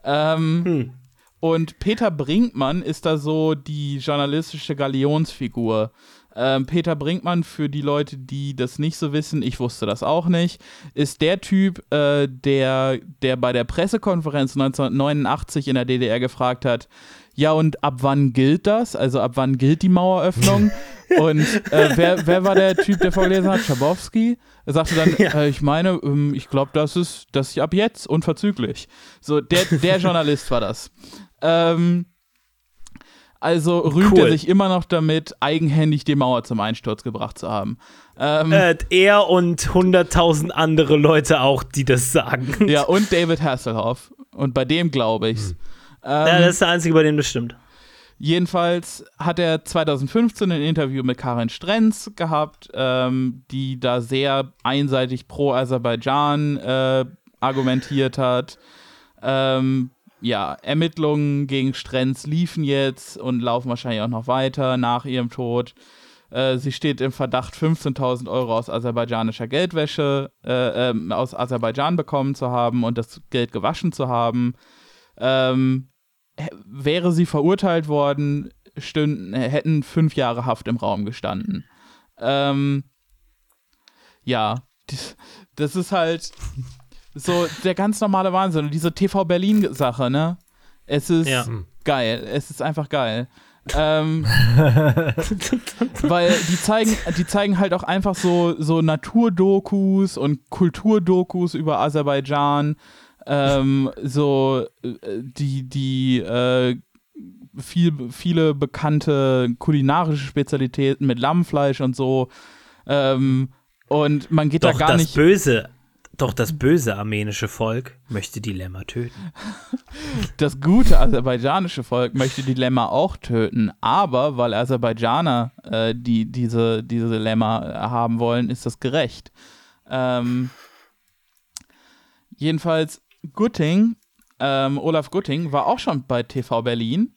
Ähm, Und Peter Brinkmann ist da so die journalistische Galionsfigur. Ähm, Peter Brinkmann, für die Leute, die das nicht so wissen, ich wusste das auch nicht, ist der Typ, äh, der, der bei der Pressekonferenz 1989 in der DDR gefragt hat, ja und ab wann gilt das? Also ab wann gilt die Maueröffnung? und äh, wer, wer war der Typ, der vorgelesen hat? Schabowski? Er sagte dann, äh, ich meine, ähm, ich glaube, das ist, das ist ab jetzt unverzüglich. So, der, der Journalist war das. Ähm, also rühmt Cool. er sich immer noch damit, eigenhändig die Mauer zum Einsturz gebracht zu haben. Ähm, äh, er und hunderttausend andere Leute auch, die das sagen. Ja, und David Hasselhoff. Und bei dem glaube ich's. Ähm, Ja, das ist der einzige, bei dem das stimmt. Jedenfalls hat er 2015 ein Interview mit Karin Strenz gehabt, ähm, die da sehr einseitig pro Aserbaidschan äh, argumentiert hat. Ähm, ja, Ermittlungen gegen Strenz liefen jetzt und laufen wahrscheinlich auch noch weiter nach ihrem Tod. Äh, sie steht im Verdacht, 15.000 Euro aus aserbaidschanischer Geldwäsche äh, ähm, aus Aserbaidschan bekommen zu haben und das Geld gewaschen zu haben. Ähm, wäre sie verurteilt worden, stünden, hätten fünf Jahre Haft im Raum gestanden. Ähm, ja, das ist halt so der ganz normale Wahnsinn. Und diese TV Berlin-Sache, ne? Es ist Ja. geil. Es ist einfach geil. Ähm, weil die zeigen, die zeigen halt auch einfach so, so Naturdokus und Kulturdokus über Aserbaidschan. Ähm, so äh, die, die äh, viel, viele bekannte kulinarische Spezialitäten mit Lammfleisch und so. Ähm, und man geht Doch da gar das nicht. böse, doch das böse armenische Volk möchte die Lämmer töten. Das gute aserbaidschanische Volk möchte die Lämmer auch töten, aber weil Aserbaidschaner äh, die, diese, diese Lämmer äh, haben wollen, ist das gerecht. Ähm, jedenfalls, Gutting, ähm, Olaf Gutting, war auch schon bei TV Berlin.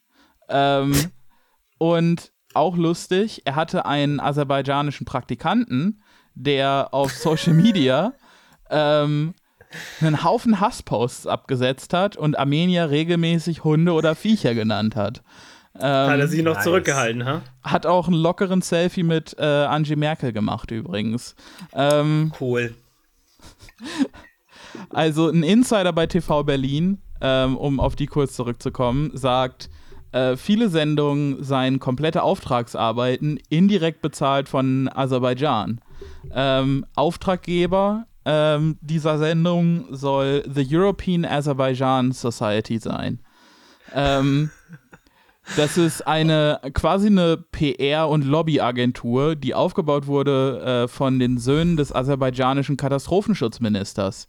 Ähm, und auch lustig, er hatte einen aserbaidschanischen Praktikanten, der auf Social Media ähm, einen Haufen Hassposts abgesetzt hat und Armenier regelmäßig Hunde oder Viecher genannt hat. Ähm, Hat er sich noch nice. zurückgehalten, ha? hat auch einen lockeren Selfie mit äh, Angie Merkel gemacht übrigens. Ähm, Cool. also ein Insider bei TV Berlin, ähm, um auf die kurz zurückzukommen, sagt, äh, viele Sendungen seien komplette Auftragsarbeiten indirekt bezahlt von Aserbaidschan. Ähm, Auftraggeber ähm, dieser Sendung soll The European Azerbaijan Society sein. Ähm, das ist eine quasi eine PR- und Lobbyagentur, die aufgebaut wurde äh, von den Söhnen des aserbaidschanischen Katastrophenschutzministers.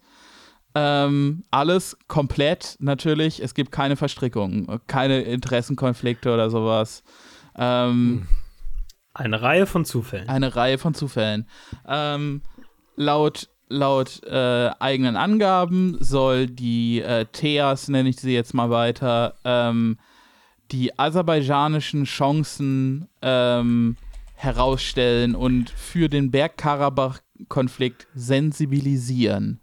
Ähm, alles komplett natürlich. Es gibt keine Verstrickungen, keine Interessenkonflikte oder sowas. Ähm, Eine Reihe von Zufällen. eine Reihe von Zufällen. Ähm, laut laut äh, eigenen Angaben soll die äh, TEAS, nenne ich sie jetzt mal weiter, ähm, die aserbaidschanischen Chancen ähm, herausstellen und für den Bergkarabach-Konflikt sensibilisieren.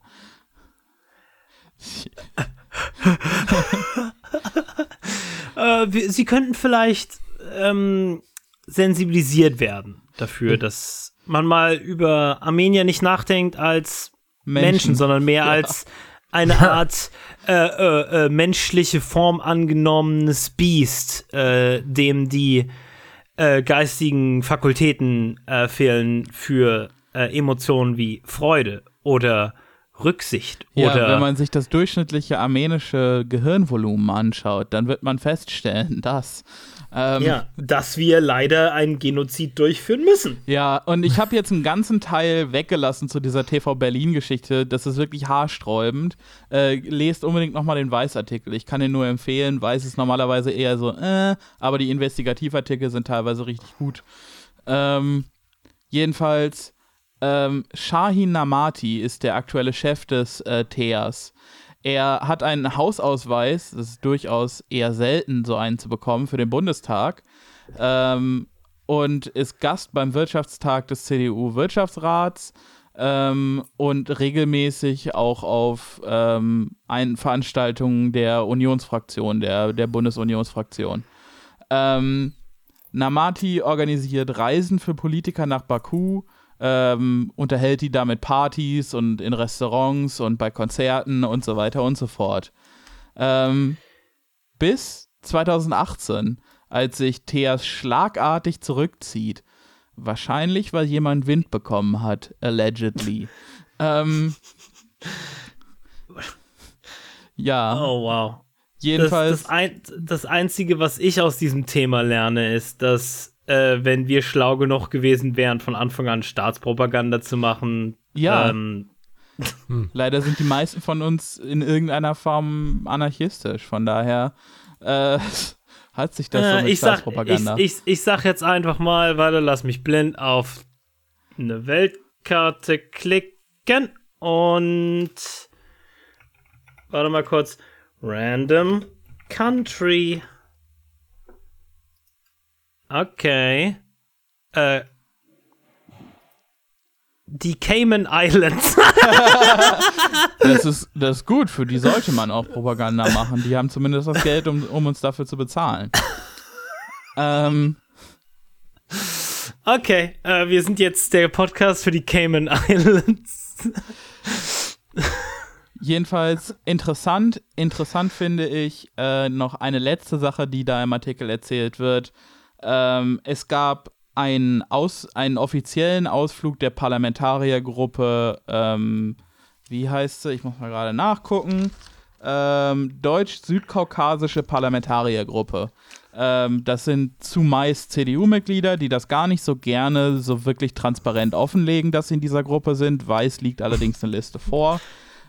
Äh, wir, sie könnten vielleicht ähm, sensibilisiert werden dafür, dass man mal über Armenier nicht nachdenkt als Menschen, Menschen. sondern mehr Ja. als eine Art äh, äh, äh, menschliche Form angenommenes Biest, äh, dem die äh, geistigen Fakultäten äh, fehlen für Emotionen wie Freude oder Rücksicht Ja, oder wenn man sich das durchschnittliche armenische Gehirnvolumen anschaut, dann wird man feststellen, dass. Ähm, ja, dass wir leider einen Genozid durchführen müssen. Ja, und ich habe jetzt einen ganzen Teil weggelassen zu dieser TV Berlin-Geschichte. Das ist wirklich haarsträubend. Äh, lest unbedingt nochmal den Weiß-Artikel. Ich kann den nur empfehlen. Weiß ist normalerweise eher so, äh, aber die Investigativartikel sind teilweise richtig gut. Ähm, jedenfalls, ähm, Shahin Namati ist der aktuelle Chef des äh, TEAS. Er hat einen Hausausweis, das ist durchaus eher selten, so einen zu bekommen für den Bundestag. Ähm, und ist Gast beim Wirtschaftstag des CDU-Wirtschaftsrats ähm, und regelmäßig auch auf ähm, Veranstaltungen der Unionsfraktion, der, der Bundesunionsfraktion. Ähm, Namati organisiert Reisen für Politiker nach Baku, ähm, unterhält die da mit Partys und in Restaurants und bei Konzerten und so weiter und so fort. Ähm, bis 2018, als sich Theas schlagartig zurückzieht. Wahrscheinlich, weil jemand Wind bekommen hat, allegedly. ähm, ja, Oh, wow. Das, jedenfalls. das, ein, das Einzige, was ich aus diesem Thema lerne, ist, dass, äh, wenn wir schlau genug gewesen wären, von Anfang an Staatspropaganda zu machen, Ja. ähm, Leider sind die meisten von uns in irgendeiner Form anarchistisch. Von daher äh, hat sich das so äh, mit ich, sag, ich, Staatspropaganda. ich, ich sag jetzt einfach mal, warte, lass mich blind auf eine Weltkarte klicken und warte mal kurz. Random Country. Okay. Äh, die Cayman Islands. das, ist, das ist gut, für die sollte man auch Propaganda machen. Die haben zumindest das Geld, um, um uns dafür zu bezahlen. ähm, Okay, äh, wir sind jetzt der Podcast für die Cayman Islands. jedenfalls interessant. Interessant finde ich äh, noch eine letzte Sache, die da im Artikel erzählt wird. Ähm, es gab einen, Aus, einen offiziellen Ausflug der Parlamentariergruppe, ähm, wie heißt sie? Ich muss mal gerade nachgucken. Ähm, Deutsch-Südkaukasische Parlamentariergruppe. Ähm, das sind zumeist CDU-Mitglieder, die das gar nicht so gerne so wirklich transparent offenlegen, dass sie in dieser Gruppe sind. Weiß liegt allerdings eine Liste vor.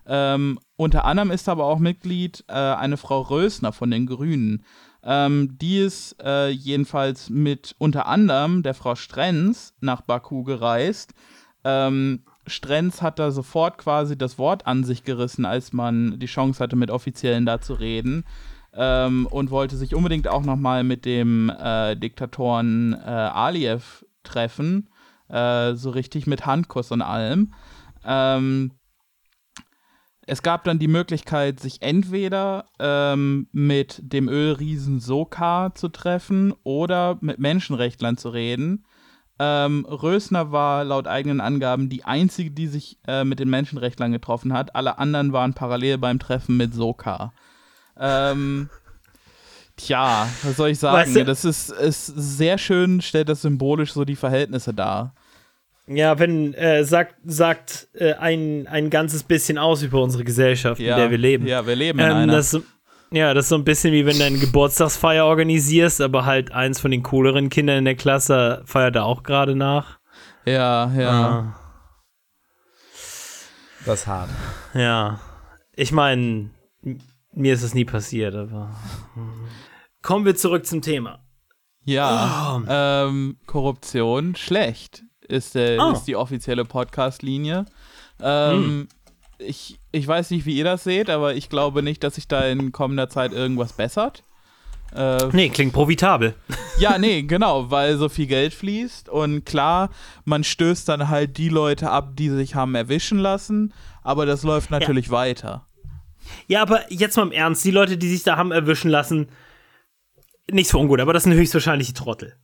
Ähm, unter anderem ist aber auch Mitglied äh, eine Frau Rösner von den Grünen. Ähm, die ist äh, jedenfalls mit unter anderem der Frau Strenz nach Baku gereist. Ähm, Strenz hat da sofort quasi das Wort an sich gerissen, als man die Chance hatte, mit Offiziellen da zu reden. Ähm, und wollte sich unbedingt auch nochmal mit dem äh, Diktatoren äh, Aliyev treffen. Äh, so richtig mit Handkuss und allem. Ähm, es gab dann die Möglichkeit, sich entweder ähm, mit dem Ölriesen Sokar zu treffen oder mit Menschenrechtlern zu reden. Ähm, Rösner war laut eigenen Angaben die einzige, die sich äh, mit den Menschenrechtlern getroffen hat. Alle anderen waren parallel beim Treffen mit Sokar. Ähm, tja, was soll ich sagen? Weißt du- das ist, ist sehr schön, stellt das symbolisch so die Verhältnisse dar. Ja, wenn äh, sagt, sagt äh, ein, ein ganzes bisschen aus über unsere Gesellschaft, in der wir leben. Ja, wir leben in ähm, einer. das, ja, das ist so ein bisschen wie wenn du eine Geburtstagsfeier organisierst, aber halt eins von den cooleren Kindern in der Klasse feiert da auch gerade nach. ja, ja. Das ist hart. Ah, ja. Ich meine, mir ist es nie passiert, aber. Kommen wir zurück zum Thema. Ja, ähm, Korruption schlecht ist, der, Oh. ist die offizielle Podcast-Linie. Ähm, ich, ich weiß nicht, wie ihr das seht, aber ich glaube nicht, dass sich da in kommender Zeit irgendwas bessert. Äh, Nee, klingt profitabel. ja, nee, genau, weil so viel Geld fließt und klar, man stößt dann halt die Leute ab, die sich haben erwischen lassen, aber das läuft natürlich weiter. Ja, aber jetzt mal im Ernst, die Leute, die sich da haben erwischen lassen, nichts für ungut, aber das sind höchstwahrscheinlich die Trottel.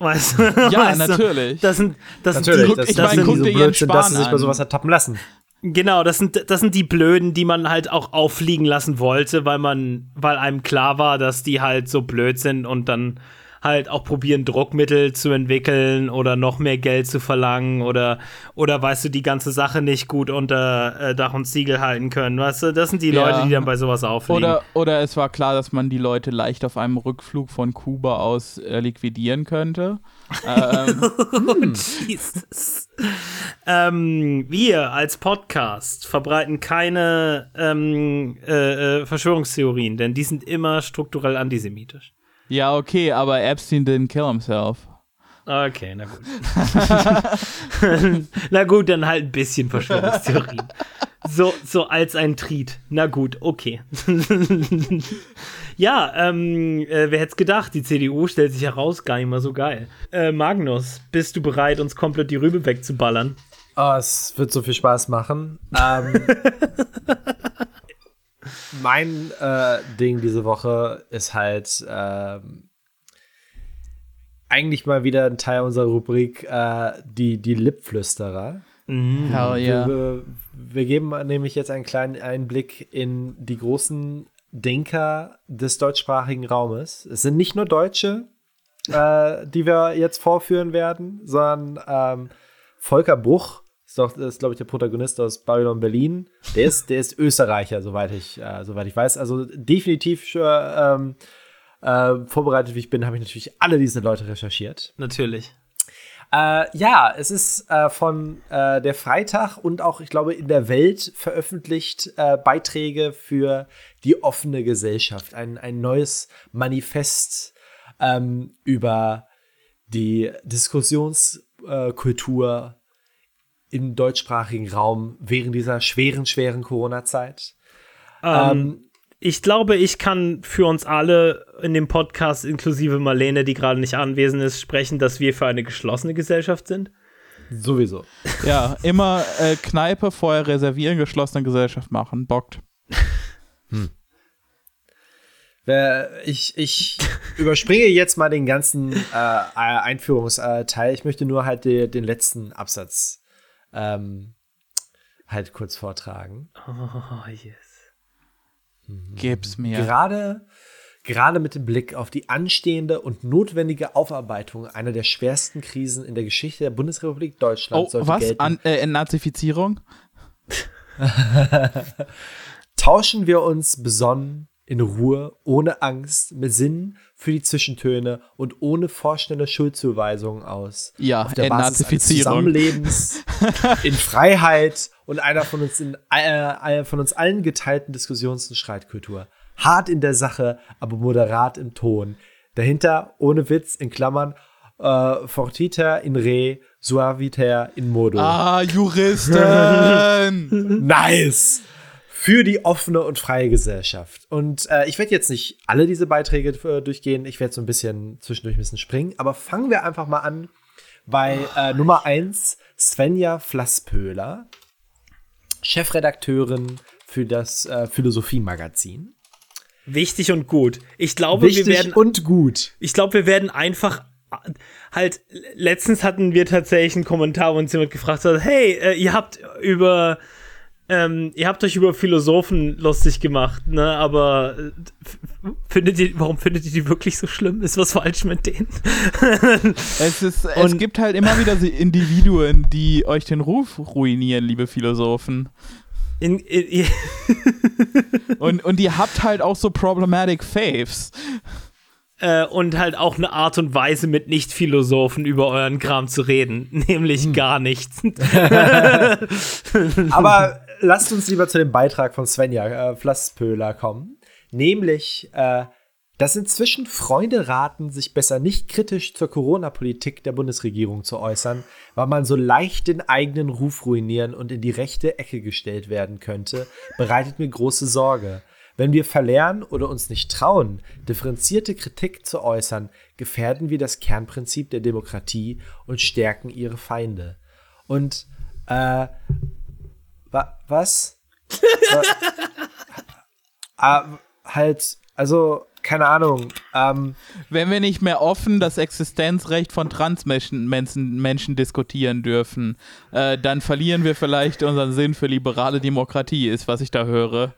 Weißt du? Ja, weißt du? natürlich. Das sind, das Natürlich, sind die, das, ich das meine, sind guck die so dir blöd Jens sind, dass sie Spahn sich bei sowas ertappen lassen. Genau, das sind, das sind die Blöden, die man halt auch auffliegen lassen wollte, weil man, weil einem klar war, dass die halt so blöd sind und dann halt auch probieren, Druckmittel zu entwickeln oder noch mehr Geld zu verlangen oder, oder weißt du, die ganze Sache nicht gut unter äh, Dach und Ziegel halten können. Weißt du, das sind die Ja. Leute, die dann bei sowas auffliegen. Oder, oder es war klar, dass man die Leute leicht auf einem Rückflug von Kuba aus äh, liquidieren könnte. ähm, Jesus. ähm, wir als Podcast verbreiten keine ähm, äh, äh, Verschwörungstheorien, denn die sind immer strukturell antisemitisch. Ja, okay, aber Epstein didn't kill himself. Okay, na gut. na gut, dann halt ein bisschen Verschwörungstheorien. So, so als ein Tried. Na gut, okay. ja, ähm, äh, wer hätte es gedacht, die CDU stellt sich heraus, gar nicht mal so geil. Äh, Magnus, bist du bereit, uns komplett die Rübe wegzuballern? Oh, es wird so viel Spaß machen. Ähm, mein äh, Ding diese Woche ist halt ähm, eigentlich mal wieder ein Teil unserer Rubrik äh, die, die Lippflüsterer. Hell yeah. Wir, wir geben nämlich jetzt einen kleinen Einblick in die großen Denker des deutschsprachigen Raumes. Es sind nicht nur Deutsche, äh, die wir jetzt vorführen werden, sondern ähm, Volker Bruch ist, doch- ist glaube ich, der Protagonist aus Babylon Berlin. Der ist, der ist Österreicher, soweit ich, äh, soweit ich weiß. Also definitiv äh, ähm, äh, vorbereitet, wie ich bin, habe ich natürlich alle diese Leute recherchiert. Natürlich. Äh, ja, es ist äh, von äh, der Freitag und auch, ich glaube, in der Welt veröffentlicht äh, Beiträge für die offene Gesellschaft. Ein, ein neues Manifest ähm, über die Diskussionskultur im deutschsprachigen Raum während dieser schweren, schweren Corona-Zeit. Ähm, ich glaube, ich kann für uns alle in dem Podcast, inklusive Marlene, die gerade nicht anwesend ist, sprechen, dass wir für eine geschlossene Gesellschaft sind. Sowieso. Ja, immer äh, Kneipe vorher reservieren, geschlossene Gesellschaft machen. Bockt. Wer- Ich, ich überspringe jetzt mal den ganzen äh, Einführungsteil. Ich möchte nur halt die, den letzten Absatz ähm, halt kurz vortragen. Oh, yes. Gib's mir. Gerade, gerade mit dem Blick auf die anstehende und notwendige Aufarbeitung einer der schwersten Krisen in der Geschichte der Bundesrepublik Deutschland Oh, sollte was? gelten. An, äh, Entnazifizierung? Tauschen wir uns besonnen, in Ruhe, ohne Angst, mit Sinn für die Zwischentöne und ohne vorschnelle Schuldzuweisungen aus. Ja, auf der Basis eines. Zusammenlebens in Freiheit und einer von uns, in, äh, von uns allen geteilten Diskussions- und Streitkultur. Hart in der Sache, aber moderat im Ton. Dahinter, ohne Witz, in Klammern, äh, fortiter in re, suaviter in modo. Ah, Juristen! Nice! Für die offene und freie Gesellschaft. Und äh, ich werde jetzt nicht alle diese Beiträge äh, durchgehen. Ich werde so ein bisschen zwischendurch ein bisschen springen. Aber fangen wir einfach mal an bei äh, Nummer 1, Svenja Flasspöhler, Chefredakteurin für das äh, Philosophie-Magazin. Wichtig und gut. Ich glaube, Wichtig wir werden, und gut. ich glaube, wir werden einfach halt, letztens hatten wir tatsächlich einen Kommentar, wo uns jemand gefragt hat, hey, äh, ihr habt über, ähm, ihr habt euch über Philosophen lustig gemacht, ne, aber äh, findet ihr, warum findet ihr die wirklich so schlimm? Ist was falsch mit denen? es, ist, es Und- gibt halt immer wieder so Individuen, die euch den Ruf ruinieren, liebe Philosophen. In, in, Und, und ihr habt halt auch so problematic Faves. äh, und halt auch eine Art und Weise, mit Nicht-Philosophen über euren Kram zu reden, nämlich gar nichts. Aber lasst uns lieber zu dem Beitrag von Svenja äh, Flasspöhler kommen. Nämlich, äh, dass inzwischen Freunde raten, sich besser nicht kritisch zur Corona-Politik der Bundesregierung zu äußern, weil man so leicht den eigenen Ruf ruinieren und in die rechte Ecke gestellt werden könnte, bereitet mir große Sorge. Wenn wir verlernen oder uns nicht trauen, differenzierte Kritik zu äußern, gefährden wir das Kernprinzip der Demokratie und stärken ihre Feinde. Und äh, wa was? Wa- ah, halt, also keine Ahnung. Ähm, Wenn wir nicht mehr offen das Existenzrecht von Transmenschen Menschen, Menschen diskutieren dürfen, äh, dann verlieren wir vielleicht unseren Sinn für liberale Demokratie, ist, was ich da höre.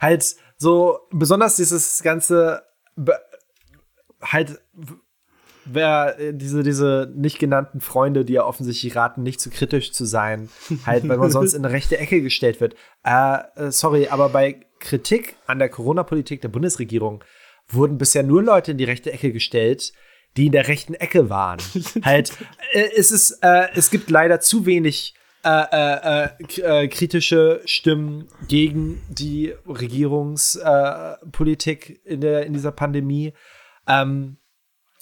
halt so, besonders dieses ganze, be- halt, wer äh, diese, diese nicht genannten Freunde, die ja offensichtlich raten, nicht zu kritisch zu sein, halt, weil man sonst in eine rechte Ecke gestellt wird. Äh, äh, sorry, aber bei Kritik an der Corona-Politik der Bundesregierung wurden bisher nur Leute in die rechte Ecke gestellt, die in der rechten Ecke waren. halt, äh, es ist, äh, es gibt leider zu wenig äh, äh, äh, kritische Stimmen gegen die Regierungspolitik Politik in, der, in dieser Pandemie. Ähm,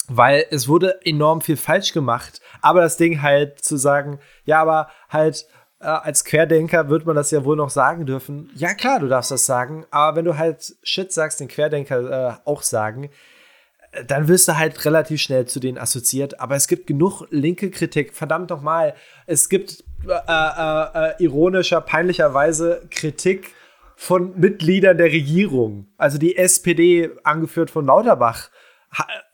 weil es wurde enorm viel falsch gemacht. Aber das Ding halt zu sagen, ja, aber halt äh, als Querdenker wird man das ja wohl noch sagen dürfen. Ja, klar, du darfst das sagen, aber wenn du halt Shit sagst, den Querdenker äh, auch sagen, äh, dann wirst du halt relativ schnell zu denen assoziiert. Aber es gibt genug linke Kritik. Verdammt nochmal, es gibt äh, äh, äh, ironischer, peinlicherweise Kritik von Mitgliedern der Regierung. Also die SPD, angeführt von Lauterbach,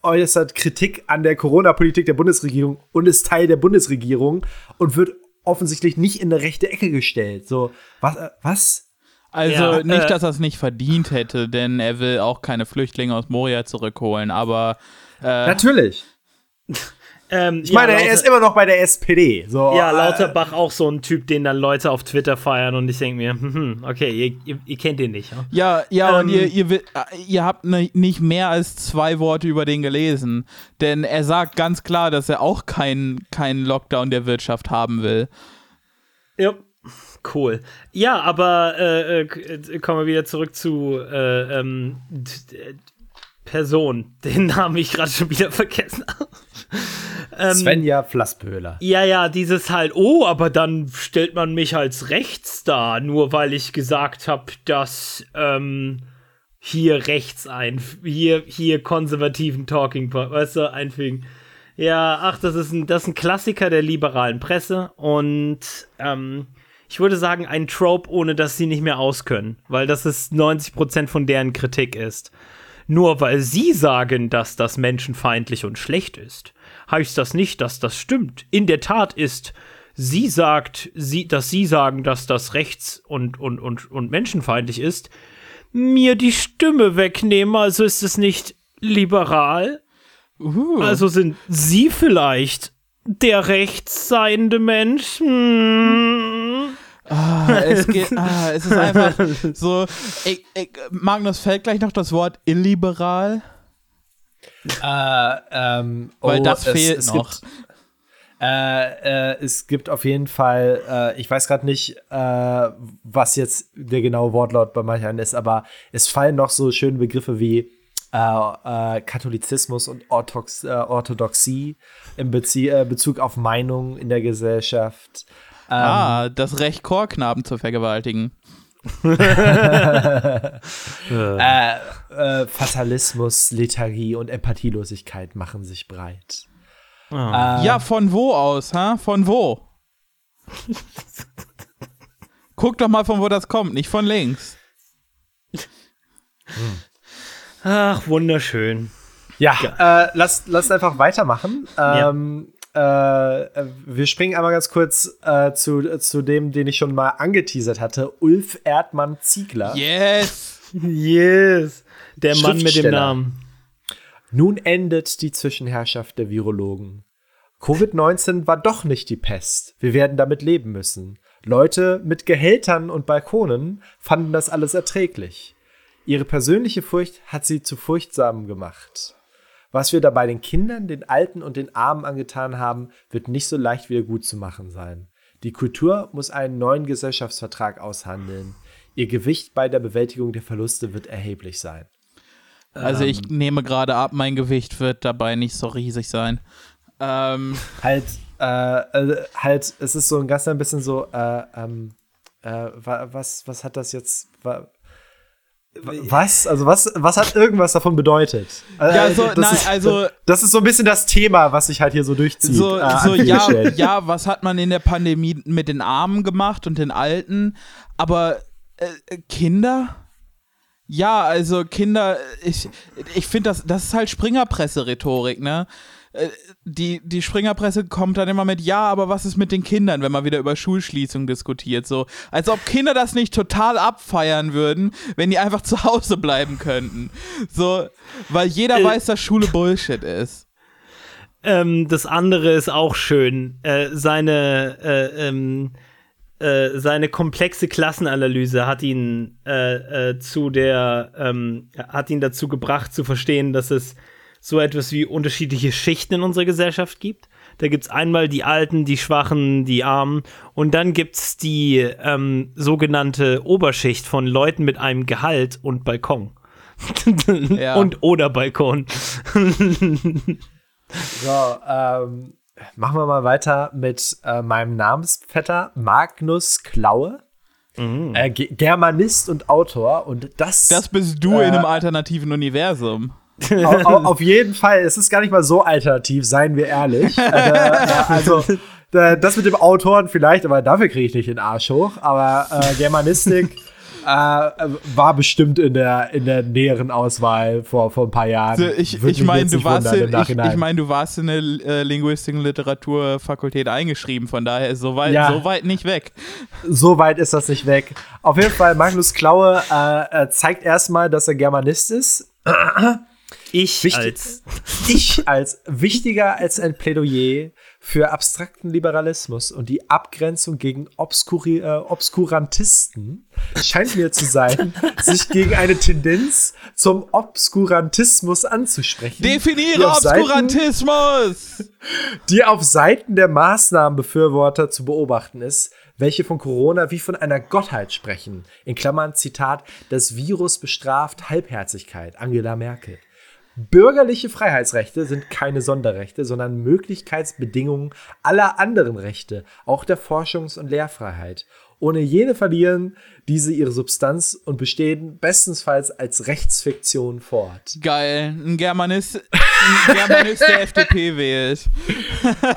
äußert Kritik an der Corona-Politik der Bundesregierung und ist Teil der Bundesregierung und wird offensichtlich nicht in eine rechte Ecke gestellt. So, was? Äh, was? Also Ja, nicht, äh, dass er es nicht verdient hätte, denn er will auch keine Flüchtlinge aus Moria zurückholen, aber äh, Natürlich. Ähm, Ich meine, er ist immer noch bei der SPD. So, Ja, äh, Lauterbach auch so ein Typ, den dann Leute auf Twitter feiern und ich denke mir, hm, hm, okay, ihr, ihr, ihr kennt den nicht. Ja? Ja, ja, und Ähm, ihr, ihr, wi- äh, ihr habt ne, nicht mehr als zwei Worte über den gelesen. Denn er sagt ganz klar, dass er auch keinen keinen Lockdown der Wirtschaft haben will. Ja. Cool. Ja, aber äh, äh, kommen wir wieder zurück zu äh, ähm, Person, den Namen ich gerade schon wieder vergessen habe. ähm, Svenja Flassböhler. Ja, ja, dieses halt, oh, aber dann stellt man mich als rechts dar, nur weil ich gesagt habe, dass ähm, hier rechts ein, hier, hier konservativen Talking Point, weißt du, einfügen. Ja, ach, das ist ein, das ist ein Klassiker der liberalen Presse und ähm, ich würde sagen, ein Trope, ohne dass sie nicht mehr auskönnen, weil das ist 90% von deren Kritik ist. Nur weil sie sagen, dass das menschenfeindlich und schlecht ist, heißt das nicht, dass das stimmt. In der Tat ist, sie sagt, sie, dass sie sagen, dass das rechts und, und, und, und menschenfeindlich ist, mir die Stimme wegnehmen, also ist es nicht liberal. Uh. Also sind sie vielleicht der rechtsseiende Mensch? Hm. Ah, es, geht, ah, es ist einfach so. Ich, ich, Magnus, fällt gleich noch das Wort illiberal? Äh, ähm, Weil oh, das es- fehlt es noch. Gibt, äh, äh, es gibt auf jeden Fall, äh, ich weiß gerade nicht, äh, was jetzt der genaue Wortlaut bei manchen ist, aber es fallen noch so schöne Begriffe wie äh, äh, Katholizismus und Orthox, äh, Orthodoxie im Bezie äh, Bezug auf Meinung in der Gesellschaft. Ähm, ah, das Recht, Chorknaben zu vergewaltigen. äh, äh, Fatalismus, Lethargie und Empathielosigkeit machen sich breit. Äh, Ja, von wo aus, ha? Von wo? Guck doch mal, von wo das kommt, nicht von links. Ach, wunderschön. Ja, äh, lass, lass einfach weitermachen. Ähm, äh, wir springen einmal ganz kurz äh, zu, zu dem, den ich schon mal angeteasert hatte. Ulf Erdmann Ziegler. Yes! Yes. Der Mann mit dem. Namen. Nun endet die Zwischenherrschaft der Virologen. Covid-19 war doch nicht die Pest. Wir werden damit leben müssen. Leute mit Gehältern und Balkonen fanden das alles erträglich. Ihre persönliche Furcht hat sie zu furchtsamen gemacht. Was wir dabei den Kindern, den Alten und den Armen angetan haben, wird nicht so leicht wieder gut zu machen sein. Die Kultur muss einen neuen Gesellschaftsvertrag aushandeln. Ihr Gewicht bei der Bewältigung der Verluste wird erheblich sein. Also ich nehme gerade ab, mein Gewicht wird dabei nicht so riesig sein. Ähm, halt, äh, äh, halt, es ist so ein ganz ein bisschen so, äh, ähm, äh, wa- was, was hat das jetzt, was, also was, was hat irgendwas davon bedeutet? Äh, Ja, so, das nein, ist, also- das ist so ein bisschen das Thema, was sich halt hier so durchzieht. so, an so ja, Stellen. ja, was hat man in der Pandemie mit den Armen gemacht und den Alten? Aber äh, Kinder? Ja, also Kinder, ich, ich finde, das, das ist halt Springerpresse-Rhetorik, ne? Äh, Die, die Springerpresse kommt dann immer mit, ja, aber was ist mit den Kindern, wenn man wieder über Schulschließung diskutiert? So, als ob Kinder das nicht total abfeiern würden, wenn die einfach zu Hause bleiben könnten. So, weil jeder Äh. weiß, dass Schule Bullshit ist. Ähm, das andere ist auch schön. Äh, seine, äh, ähm, äh, seine komplexe Klassenanalyse hat ihn äh, zu der, ähm, hat ihn dazu gebracht zu verstehen, dass es so etwas wie unterschiedliche Schichten in unserer Gesellschaft gibt. Da gibt es einmal die Alten, die Schwachen, die Armen und dann gibt es die ähm, sogenannte Oberschicht von Leuten mit einem Gehalt und Balkon. Ja. Und oder Balkon. So, ähm, machen wir mal weiter mit äh, meinem Namensvetter Magnus Klaue. Äh, Ge Germanist und Autor. Und das, Das bist du Äh. in einem alternativen Universum. Au, au, auf jeden Fall. Es ist gar nicht mal so alternativ, seien wir ehrlich. äh, also, das mit dem Autoren vielleicht, aber dafür kriege ich nicht den Arsch hoch. Aber äh, Germanistik äh, war bestimmt in der, in der näheren Auswahl vor, vor ein paar Jahren. Also ich ich meine, du warst in, ich, ich mein, du warst in der äh, Linguistik und Literaturfakultät eingeschrieben, von daher ist so weit, Ja. so weit nicht weg. so weit ist das nicht weg. Auf jeden Fall, Magnus Klaue äh, äh, zeigt erstmal, dass er Germanist ist. Ich Wichtig- als Ich als wichtiger als ein Plädoyer für abstrakten Liberalismus und die Abgrenzung gegen Obskuri äh, Obskurantisten scheint mir zu sein, sich gegen eine Tendenz zum Obskurantismus anzusprechen. die Definiere auf Seiten- Obskurantismus! die auf Seiten der Maßnahmenbefürworter zu beobachten ist, welche von Corona wie von einer Gottheit sprechen. In Klammern Zitat, das Virus bestraft Halbherzigkeit, Angela Merkel. Bürgerliche Freiheitsrechte sind keine Sonderrechte, sondern Möglichkeitsbedingungen aller anderen Rechte, auch der Forschungs- und Lehrfreiheit. Ohne jene verlieren diese ihre Substanz und bestehen bestensfalls als Rechtsfiktion fort. Geil, ein Germanist, ein Germanist der FDP wählt.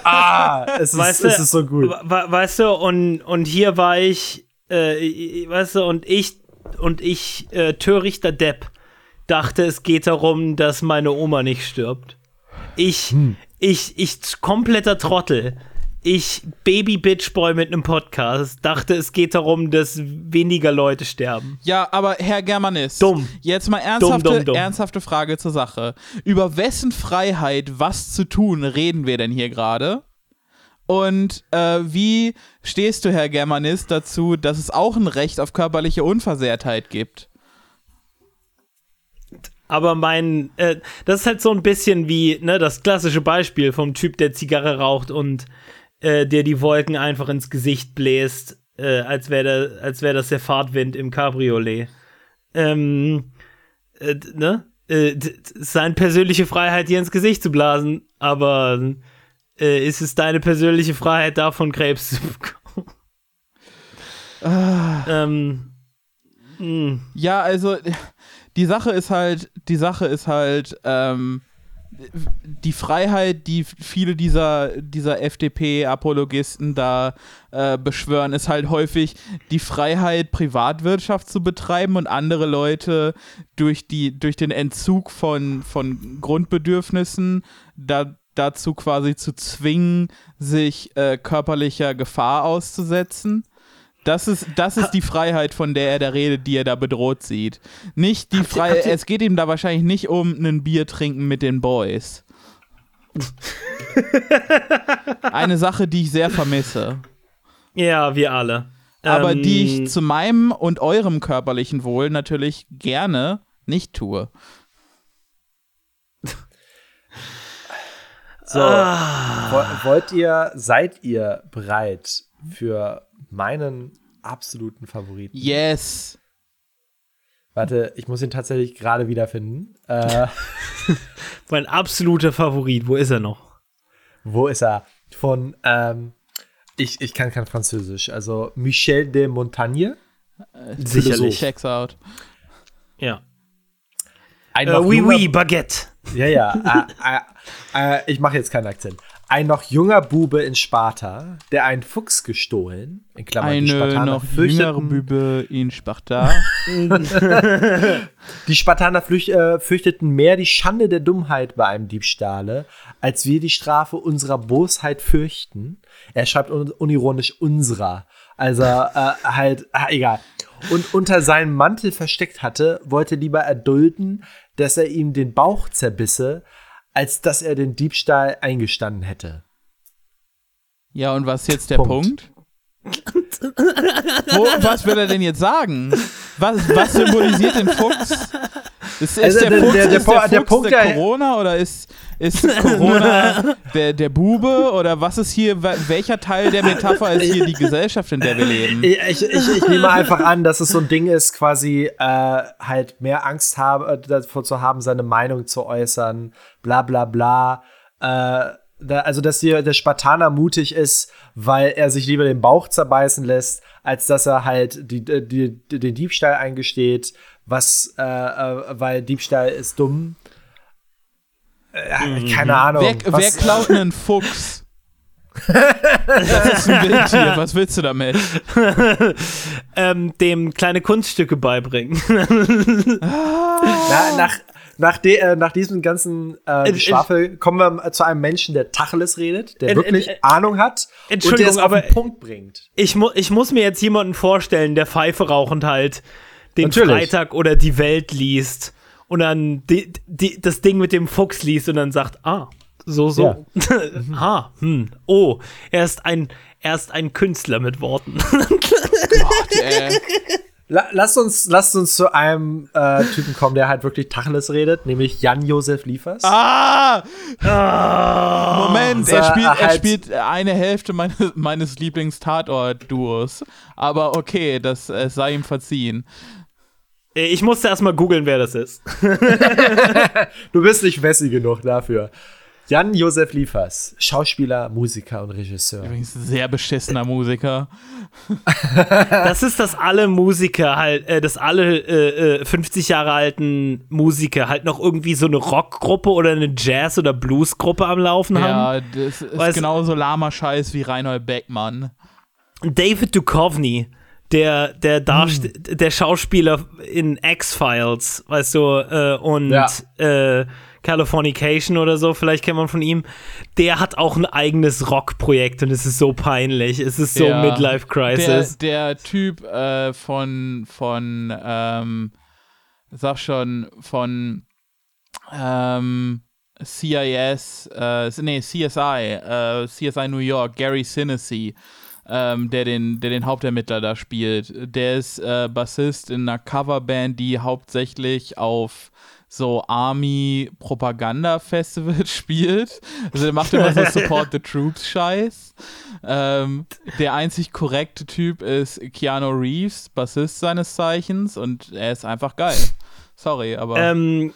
Ah, es ist, weißt du, es ist so gut. we- we- Weißt du, und, und hier war ich, äh, weißt du, und ich, und ich, äh, törichter Depp, dachte, es geht darum, dass meine Oma nicht stirbt. Ich, Hm. ich, ich, kompletter Trottel. Ich, Baby Bitch Boy mit einem Podcast, dachte, es geht darum, dass weniger Leute sterben. Ja, aber Herr Germanist, Dumm. jetzt mal ernsthafte, dumm, dumm. ernsthafte Frage zur Sache. Über wessen Freiheit, was zu tun, reden wir denn hier gerade? Und äh, wie stehst du, Herr Germanist, dazu, dass es auch ein Recht auf körperliche Unversehrtheit gibt? Aber mein, äh, das ist halt so ein bisschen wie, ne, das klassische Beispiel vom Typ, der Zigarre raucht und äh, der die Wolken einfach ins Gesicht bläst, äh, als wäre wär das der Fahrtwind im Cabriolet. Ähm, äh, ne? Äh, seine persönliche Freiheit, dir ins Gesicht zu blasen, aber äh, ist es deine persönliche Freiheit, davon Krebs zu bekommen? ähm, mh. Ja, also die Sache ist halt, die Sache ist halt, ähm, die Freiheit, die viele dieser, dieser FDP-Apologisten da äh, beschwören, ist halt häufig die Freiheit, Privatwirtschaft zu betreiben und andere Leute durch, die, durch den Entzug von, von Grundbedürfnissen da, dazu quasi zu zwingen, sich äh, körperlicher Gefahr auszusetzen. Das ist, das ist die Freiheit, von der er da redet, die er da bedroht sieht. Nicht die Freiheit, es geht ihm da wahrscheinlich nicht um ein Bier trinken mit den Boys. Eine Sache, die ich sehr vermisse. ja, wir alle. Aber Ähm, die ich zu meinem und eurem körperlichen Wohl natürlich gerne nicht tue. So, wo- wollt ihr, seid ihr bereit für meinen absoluten Favoriten? Yes. Warte, ich muss ihn tatsächlich gerade wiederfinden. Äh, Mein absoluter Favorit. Wo ist er noch? wo ist er? Von, ähm, ich, ich kann kein Französisch. Also Michel de Montagne. Sicherlich. Checks out. Ja. Ein Äh, noch oui, oui, Baguette. Ja, ja. äh, äh, äh, ich mache jetzt keinen Akzent. Ein noch junger Bube in Sparta, der einen Fuchs gestohlen, in Klammern die Eine Spartaner noch jüngere Bübe in Sparta. die Spartaner flücht, äh, fürchteten mehr die Schande der Dummheit bei einem Diebstahle, als wir die Strafe unserer Bosheit fürchten. Er schreibt un unironisch unserer. Also äh, halt, ah, egal. Und unter seinem Mantel versteckt hatte, wollte lieber erdulden, dass er ihm den Bauch zerbisse, als dass er den Diebstahl eingestanden hätte. Ja, und was ist jetzt der Punkt. Punkt? Wo, was will er denn jetzt sagen? Was, was symbolisiert den Fuchs? Ist, ist Also der, der- Fuchs, der- der ist der, Fuchs der Punkt, der Corona oder ist, ist Corona der, der Bube oder was ist hier, welcher Teil der Metapher ist hier die Gesellschaft, in der wir leben? Ich, ich, ich, nehme einfach an, dass es so ein Ding ist, quasi äh, halt mehr Angst haben, äh, davor zu haben, seine Meinung zu äußern, bla bla bla. Äh, da, also, dass hier der Spartaner mutig ist, weil er sich lieber den Bauch zerbeißen lässt, als dass er halt die, die, die, den Diebstahl eingesteht, was, äh, äh, weil Diebstahl ist dumm. Äh, keine Ahnung. Wer, wer klaut einen Fuchs? Das ist ein Wildtier, was willst du damit? ähm, dem kleine Kunststücke beibringen. Na, nach, nach, de, äh, nach diesem ganzen äh, Geschwafel kommen wir zu einem Menschen, der Tacheles redet, der wirklich Ahnung hat und der Entschuldigung, es auf aber- den Punkt bringt. Ich, mu ich muss mir jetzt jemanden vorstellen, der Pfeife rauchend halt den Natürlich. Freitag oder die Welt liest und dann die, die, das Ding mit dem Fuchs liest und dann sagt, ah, so, so. ah, hm, oh, er ist ein, er ist ein Künstler mit Worten. Gott, ey. La lasst, uns, lasst uns zu einem äh, Typen kommen, der halt wirklich Tacheles redet, nämlich Jan-Josef Liefers. Ah! Moment, So, er spielt, er spielt eine Hälfte meines, meines Lieblings-Tatort-Duos. Aber okay, das äh, sei ihm verziehen. ich musste erstmal googeln, wer das ist. Du bist nicht Wessi genug dafür. Jan-Josef Liefers, Schauspieler, Musiker und Regisseur. Übrigens ein sehr beschissener Musiker. Das ist, dass alle Musiker halt, äh, dass alle äh, äh, 50 Jahre alten Musiker halt noch irgendwie so eine Rockgruppe oder eine Jazz- oder Bluesgruppe am Laufen haben. Ja, das ist Weißt- genauso lahmer Scheiß wie Reinhold Beckmann. David Duchovny, der, der, Darst der Schauspieler in X-Files, weißt du, äh, und Ja. äh, Californication oder so, vielleicht kennt man von ihm, der hat auch ein eigenes Rockprojekt und es ist so peinlich. Es ist so Ja. Midlife Crisis. Der, der Typ äh, von, von ähm, sag schon, von ähm, CIS, äh, nee, CSI, äh, CSI New York, Gary Sinise, ähm, der, den, der den Hauptermittler da spielt. Der ist äh, Bassist in einer Coverband, die hauptsächlich auf so Army-Propaganda-Festivals spielt. Also der macht immer so Support the Troops-Scheiß. Ähm, der einzig korrekte Typ ist Keanu Reeves, Bassist seines Zeichens, und er ist einfach geil. Sorry, aber. Ähm,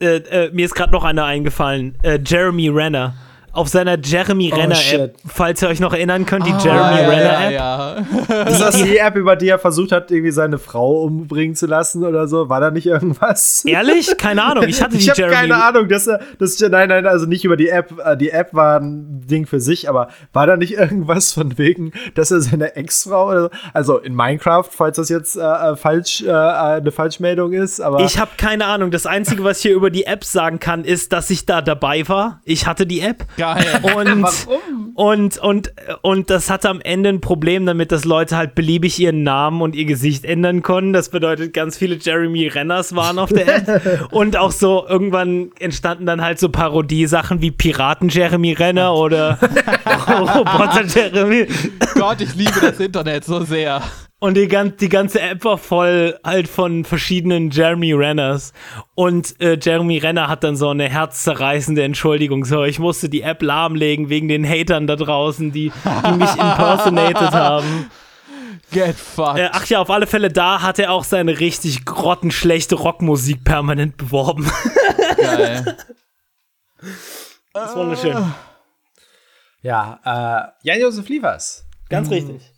äh, äh, mir ist gerade noch einer eingefallen. Äh, Jeremy Renner. Auf seiner Jeremy Oh, Renner App, shit. falls ihr euch noch erinnern könnt, die Ah, Jeremy ja, Renner ja, App. ja. Ist das die App, über die er versucht hat, irgendwie seine Frau umbringen zu lassen oder so? War da nicht irgendwas? Ehrlich? Keine Ahnung. Ich hatte die Ich habe Jeremy. keine Ahnung, dass er, dass, nein, nein, also nicht über die App. Äh, Die App war ein Ding für sich, aber war da nicht irgendwas von wegen, dass er seine Ex-Frau oder so, also in Minecraft, falls das jetzt äh, äh, falsch, äh, eine Falschmeldung ist, aber Ich habe keine Ahnung. Das Einzige, was ich hier über die App sagen kann, ist, dass ich da dabei war. Ich hatte die App. Geil. Und, Warum? und, und, und das hatte am Ende ein Problem damit, dass Leute halt beliebig ihren Namen und ihr Gesicht ändern konnten. Das bedeutet, ganz viele Jeremy Renners waren auf der App. und auch so, irgendwann entstanden dann halt so Parodiesachen wie Piraten Jeremy Renner oder Roboter Jeremy. Gott, ich liebe das Internet so sehr. Und die, gan die ganze App war voll halt von verschiedenen Jeremy Renners. Und äh, Jeremy Renner hat dann so eine herzzerreißende Entschuldigung. So, ich musste die App lahmlegen wegen den Hatern da draußen, die, die mich impersonated haben. Get fucked. Äh, ach ja, auf alle Fälle, da hat er auch seine richtig grottenschlechte Rockmusik permanent beworben. Geil. Das ist wunderschön. ja, äh, Jan-Josef Liefers. Ganz richtig.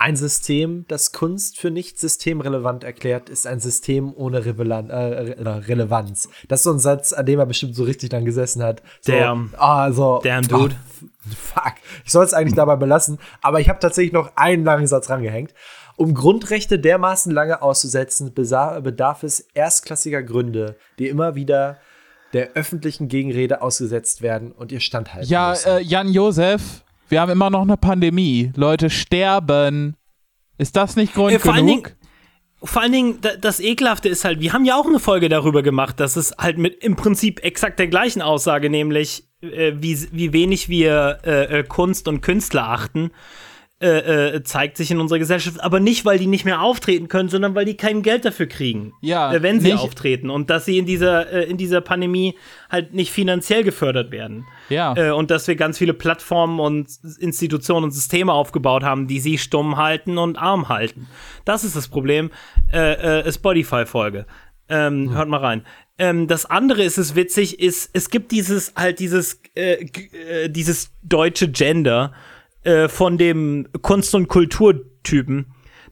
Ein System, das Kunst für nicht systemrelevant erklärt, ist ein System ohne Revelan äh, Re Relevanz. Das ist so ein Satz, an dem er bestimmt so richtig dann gesessen hat. So, Damn. Ah, so, Damn, dude. Oh, fuck. Ich soll es eigentlich dabei belassen, aber ich habe tatsächlich noch einen langen Satz rangehängt. Um Grundrechte dermaßen lange auszusetzen, bedarf es erstklassiger Gründe, die immer wieder der öffentlichen Gegenrede ausgesetzt werden und ihr standhalten Ja, müssen. äh, Jan Josef, wir haben immer noch eine Pandemie. Leute sterben. Ist das nicht Grund Äh, vor allen genug? Dingen- Vor allen Dingen, da- das Ekelhafte ist halt, wir haben ja auch eine Folge darüber gemacht, dass es halt mit im Prinzip exakt der gleichen Aussage, nämlich äh, wie, wie wenig wir äh, äh, Kunst und Künstler achten, äh, äh, zeigt sich in unserer Gesellschaft, aber nicht, weil die nicht mehr auftreten können, sondern weil die kein Geld dafür kriegen, Ja, äh, wenn sie nicht- auftreten und dass sie in dieser, äh, in dieser Pandemie halt nicht finanziell gefördert werden. Ja. Äh, und dass wir ganz viele Plattformen und Institutionen und Systeme aufgebaut haben, die sie stumm halten und arm halten. Das ist das Problem. Äh, äh, Spotify-Folge. Ähm, Hört mal rein. Ähm, das andere ist es witzig, ist, es gibt dieses, halt dieses, äh, äh, dieses deutsche Gender äh, von dem Kunst- und Kulturtypen,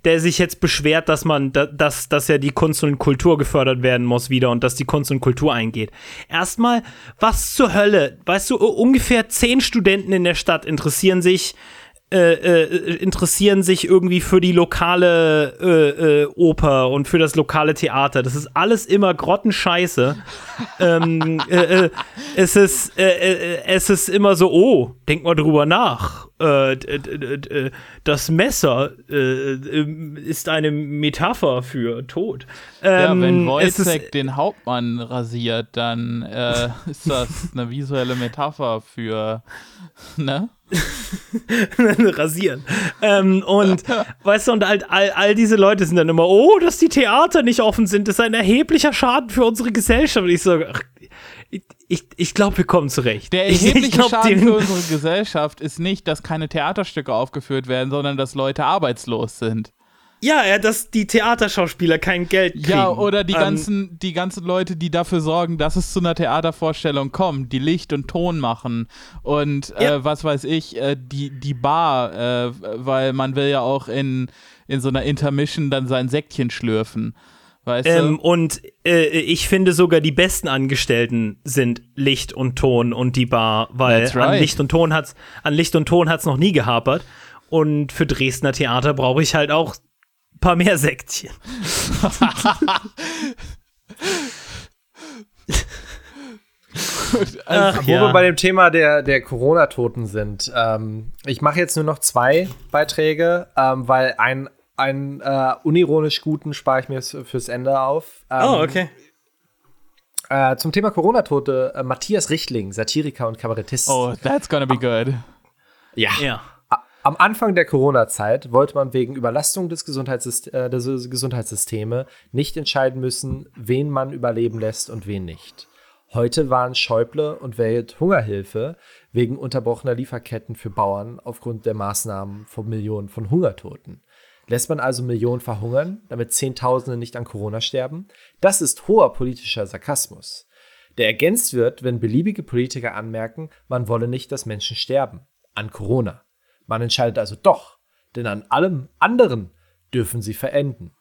der sich jetzt beschwert, dass man, da, dass, dass ja die Kunst und Kultur gefördert werden muss wieder und dass die Kunst und Kultur eingeht. Erstmal, was zur Hölle? Weißt du, ungefähr zehn Studenten in der Stadt interessieren sich äh, äh, interessieren sich irgendwie für die lokale äh, äh, Oper und für das lokale Theater. Das ist alles immer grottenscheiße. ähm, äh, es, ist, es ist immer so, oh, denk mal drüber nach. Das Messer ist eine Metapher für Tod. Ja, Ähm, wenn ist- Wojciech den Hauptmann rasiert, dann ist das eine visuelle Metapher für, ne? rasieren. Ähm, und weißt du, und halt all, all diese Leute sind dann immer, oh, dass die Theater nicht offen sind, ist ein erheblicher Schaden für unsere Gesellschaft. Und ich so, ach, ich, ich, ich glaube, wir kommen zurecht. Der Ich- ich erhebliche glaub, Schaden den- für unsere Gesellschaft ist nicht, dass keine Theaterstücke aufgeführt werden, sondern dass Leute arbeitslos sind. Ja, ja, dass die Theaterschauspieler kein Geld kriegen. Ja, oder die Ähm, ganzen, die ganzen Leute, die dafür sorgen, dass es zu einer Theatervorstellung kommt, die Licht und Ton machen und Ja. äh, was weiß ich, äh, die, die Bar, äh, weil man will ja auch in, in so einer Intermission dann sein Säckchen schlürfen. Weißt Ähm, du? und äh, ich finde sogar die besten Angestellten sind Licht und Ton und die Bar, weil That's an right. Licht und Ton hat's an Licht und Ton hat's noch nie gehapert. Und für Dresdner Theater brauche ich halt auch paar mehr Säckchen. Ach Wo ja. wir bei dem Thema der, der Corona-Toten sind. Ähm, ich mache jetzt nur noch zwei Beiträge, ähm, weil ein, einen äh, unironisch guten spare ich mir fürs Ende auf. Ähm, oh, okay. äh, zum Thema Corona-Tote, äh, Matthias Richtling, Satiriker und Kabarettist. Oh, that's gonna be good. ja. Ja. Am Anfang der Corona-Zeit wollte man wegen Überlastung des, Gesundheitssys äh, des Gesundheitssysteme nicht entscheiden müssen, wen man überleben lässt und wen nicht. Heute waren Schäuble und Welthungerhilfe wegen unterbrochener Lieferketten für Bauern aufgrund der Maßnahmen von Millionen von Hungertoten. Lässt man also Millionen verhungern, damit Zehntausende nicht an Corona sterben? Das ist hoher politischer Sarkasmus, der ergänzt wird, wenn beliebige Politiker anmerken, man wolle nicht, dass Menschen sterben. An Corona. Man entscheidet also doch, denn an allem anderen dürfen sie verenden.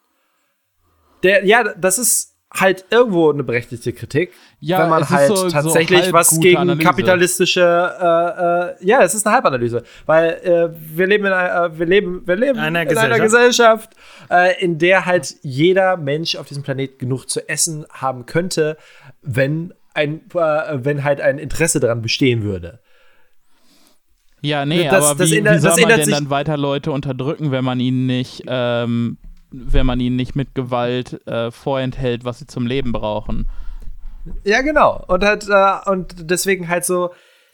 Der, ja, das ist halt irgendwo eine berechtigte Kritik, Ja, wenn man halt so- so tatsächlich halb was gegen Analyse. kapitalistische, äh, äh, ja, es ist eine Halbanalyse, weil äh, wir leben in einer, äh, wir leben, wir leben Einer in einer Gesellschaft, äh, in der halt jeder Mensch auf diesem Planet genug zu essen haben könnte, wenn ein, äh, wenn halt ein Interesse daran bestehen würde. Ja, nee, Das- aber das wie, ändert- wie soll das man denn dann weiter Leute unterdrücken, wenn man ihnen nicht, ähm, wenn man ihnen nicht mit Gewalt äh, vorenthält, was sie zum Leben brauchen? Ja, genau. Und halt, äh, und deswegen halt so,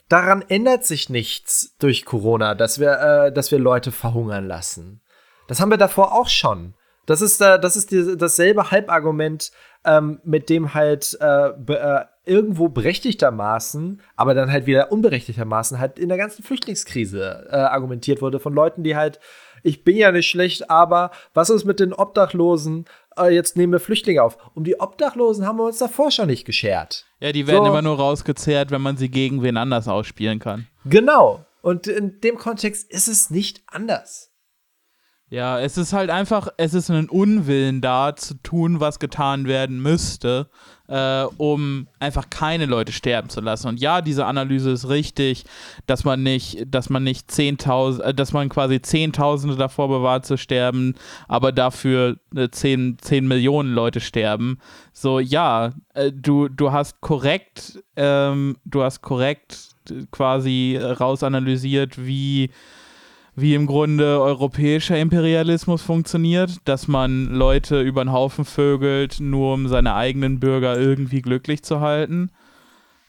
daran ändert sich nichts durch Corona, dass wir, äh, dass wir Leute verhungern lassen. Das haben wir davor auch schon. Das ist, äh, das ist die, dasselbe Halbargument, ähm, mit dem halt äh, be, äh, irgendwo berechtigtermaßen, aber dann halt wieder unberechtigtermaßen halt in der ganzen Flüchtlingskrise äh, argumentiert wurde von Leuten, die halt, ich bin ja nicht schlecht, aber was ist mit den Obdachlosen? Äh, jetzt nehmen wir Flüchtlinge auf. Um die Obdachlosen haben wir uns davor schon nicht geschert. Ja, die werden So. immer nur rausgezehrt, wenn man sie gegen wen anders ausspielen kann. Genau. Und in dem Kontext ist es nicht anders. Ja, es ist halt einfach, es ist ein Unwillen da zu tun, was getan werden müsste, äh, um einfach keine Leute sterben zu lassen. Und ja, diese Analyse ist richtig, dass man nicht, dass man nicht 10.000, äh, dass man quasi Zehntausende davor bewahrt zu sterben, aber dafür äh, 10, 10 Millionen Leute sterben. So, ja, äh, du, du hast korrekt, ähm, du hast korrekt quasi rausanalysiert, wie wie im Grunde europäischer Imperialismus funktioniert, dass man Leute über den Haufen vögelt, nur um seine eigenen Bürger irgendwie glücklich zu halten.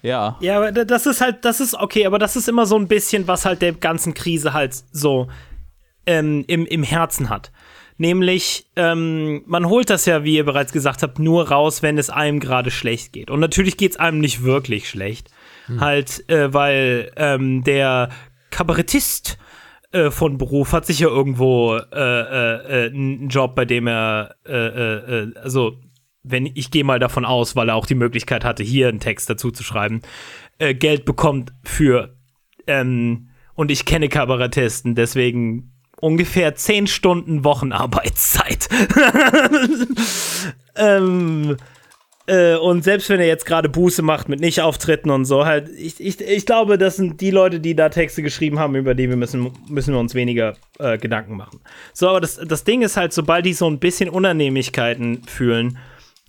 Ja. Ja, aber das ist halt, das ist okay, aber das ist immer so ein bisschen, was halt der ganzen Krise halt so ähm, im, im Herzen hat. Nämlich, ähm, man holt das ja, wie ihr bereits gesagt habt, nur raus, wenn es einem gerade schlecht geht. Und natürlich geht es einem nicht wirklich schlecht. Hm. Halt, äh, weil ähm, der Kabarettist äh, von Beruf hat sicher irgendwo äh, äh, äh einen Job, bei dem er, äh, also wenn ich gehe mal davon aus, weil er auch die Möglichkeit hatte, hier einen Text dazu zu schreiben, Geld bekommt für ähm, und ich kenne Kabarettisten, deswegen ungefähr zehn Stunden Wochenarbeitszeit. ähm, äh, und selbst wenn er jetzt gerade Buße macht mit Nicht-Auftritten und so, halt, ich, ich, ich glaube, das sind die Leute, die da Texte geschrieben haben, über die wir müssen, müssen wir uns weniger äh, Gedanken machen. So, aber das, das Ding ist halt, sobald die so ein bisschen Unannehmlichkeiten fühlen,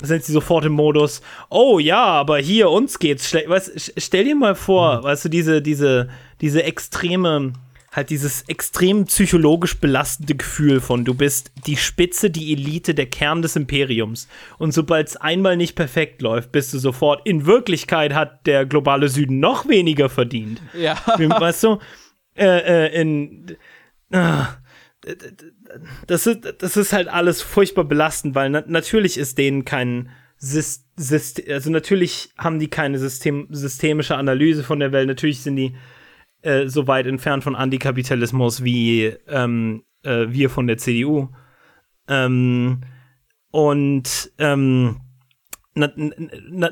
sind sie sofort im Modus, oh ja, aber hier uns geht's schlecht. Weißt, stell dir mal vor, mhm. weißt du, diese, diese, diese extreme halt dieses extrem psychologisch belastende Gefühl von, du bist die Spitze, die Elite, der Kern des Imperiums. Und sobald es einmal nicht perfekt läuft, bist du sofort, in Wirklichkeit hat der globale Süden noch weniger verdient. Ja. Weißt du? Äh, äh, in. Äh, das ist, das ist halt alles furchtbar belastend, weil na natürlich ist denen kein System, also natürlich haben die keine System systemische Analyse von der Welt, natürlich sind die äh, so weit entfernt von Antikapitalismus wie ähm, äh, wir von der CDU. Ähm, und ähm, na, na,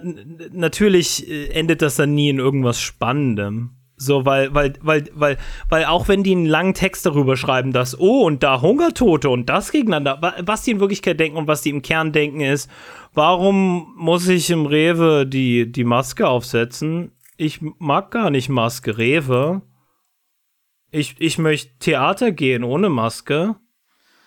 natürlich äh, endet das dann nie in irgendwas Spannendem. So, weil, weil, weil, weil, weil auch wenn die einen langen Text darüber schreiben, dass, oh, und da Hungertote und das gegeneinander, was die in Wirklichkeit denken und was die im Kern denken ist, warum muss ich im Rewe die, die Maske aufsetzen? Ich mag gar nicht Maske. Rewe. Ich, ich möchte Theater gehen ohne Maske.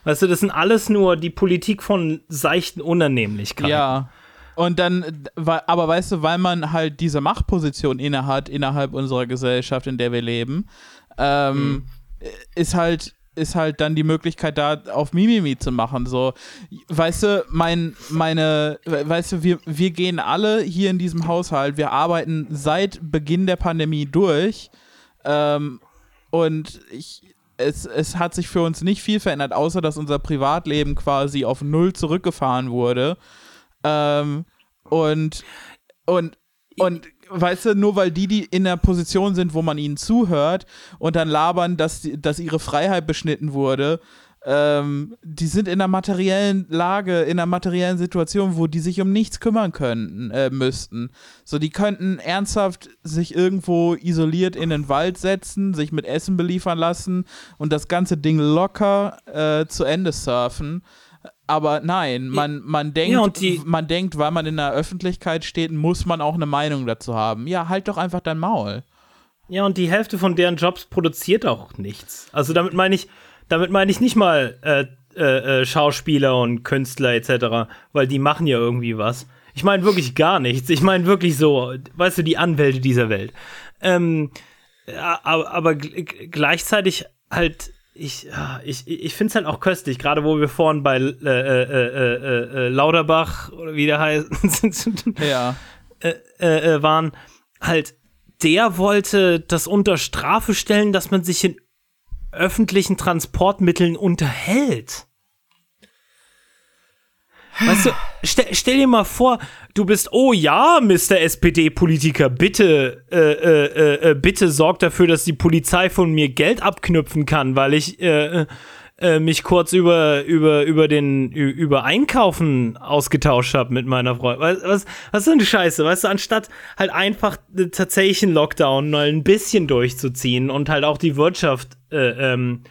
Weißt du, das sind alles nur die Politik von seichten Unannehmlichkeiten. Ja. Und dann, aber weißt du, weil man halt diese Machtposition innehat innerhalb unserer Gesellschaft, in der wir leben, ähm, hm. ist halt ist halt dann die Möglichkeit da auf Mimimi zu machen so weißt du mein meine weißt du wir wir gehen alle hier in diesem Haushalt wir arbeiten seit Beginn der Pandemie durch ähm, und ich es, es hat sich für uns nicht viel verändert, außer dass unser Privatleben quasi auf Null zurückgefahren wurde. Ähm, und, und, und weißt du, nur weil die, die in der Position sind, wo man ihnen zuhört und dann labern, dass, dass ihre Freiheit beschnitten wurde, ähm, die sind in einer materiellen Lage, in einer materiellen Situation, wo die sich um nichts kümmern könnten, äh, müssten. So, die könnten ernsthaft sich irgendwo isoliert in den Wald setzen, sich mit Essen beliefern lassen und das ganze Ding locker äh, zu Ende surfen. Aber nein, man, man denkt, ja, man denkt, weil man in der Öffentlichkeit steht, muss man auch eine Meinung dazu haben. Ja, halt doch einfach dein Maul. Ja, und die Hälfte von deren Jobs produziert auch nichts. Also damit meine ich, damit meine ich nicht mal äh, äh, äh, Schauspieler und Künstler etc., weil die machen ja irgendwie was. Ich meine wirklich gar nichts. Ich meine wirklich so, weißt du, die Anwälte dieser Welt. Ähm, aber, aber gleichzeitig halt ich, ich, ich finde es halt auch köstlich, gerade wo wir vorhin bei äh, äh, äh, Lauterbach oder wie der heißt ja. waren, halt, der wollte das unter Strafe stellen, dass man sich in öffentlichen Transportmitteln unterhält. Weißt du, stell, stell, dir mal vor, du bist, oh ja, Mr. SPD-Politiker, bitte, äh, äh, äh, bitte sorg dafür, dass die Polizei von mir Geld abknüpfen kann, weil ich äh, äh, mich kurz über, über, über den, über Einkaufen ausgetauscht habe mit meiner Freundin. Was, was, was ist denn die Scheiße? Weißt du, anstatt halt einfach tatsächlich einen Lockdown mal ein bisschen durchzuziehen und halt auch die Wirtschaft, äh, ähm,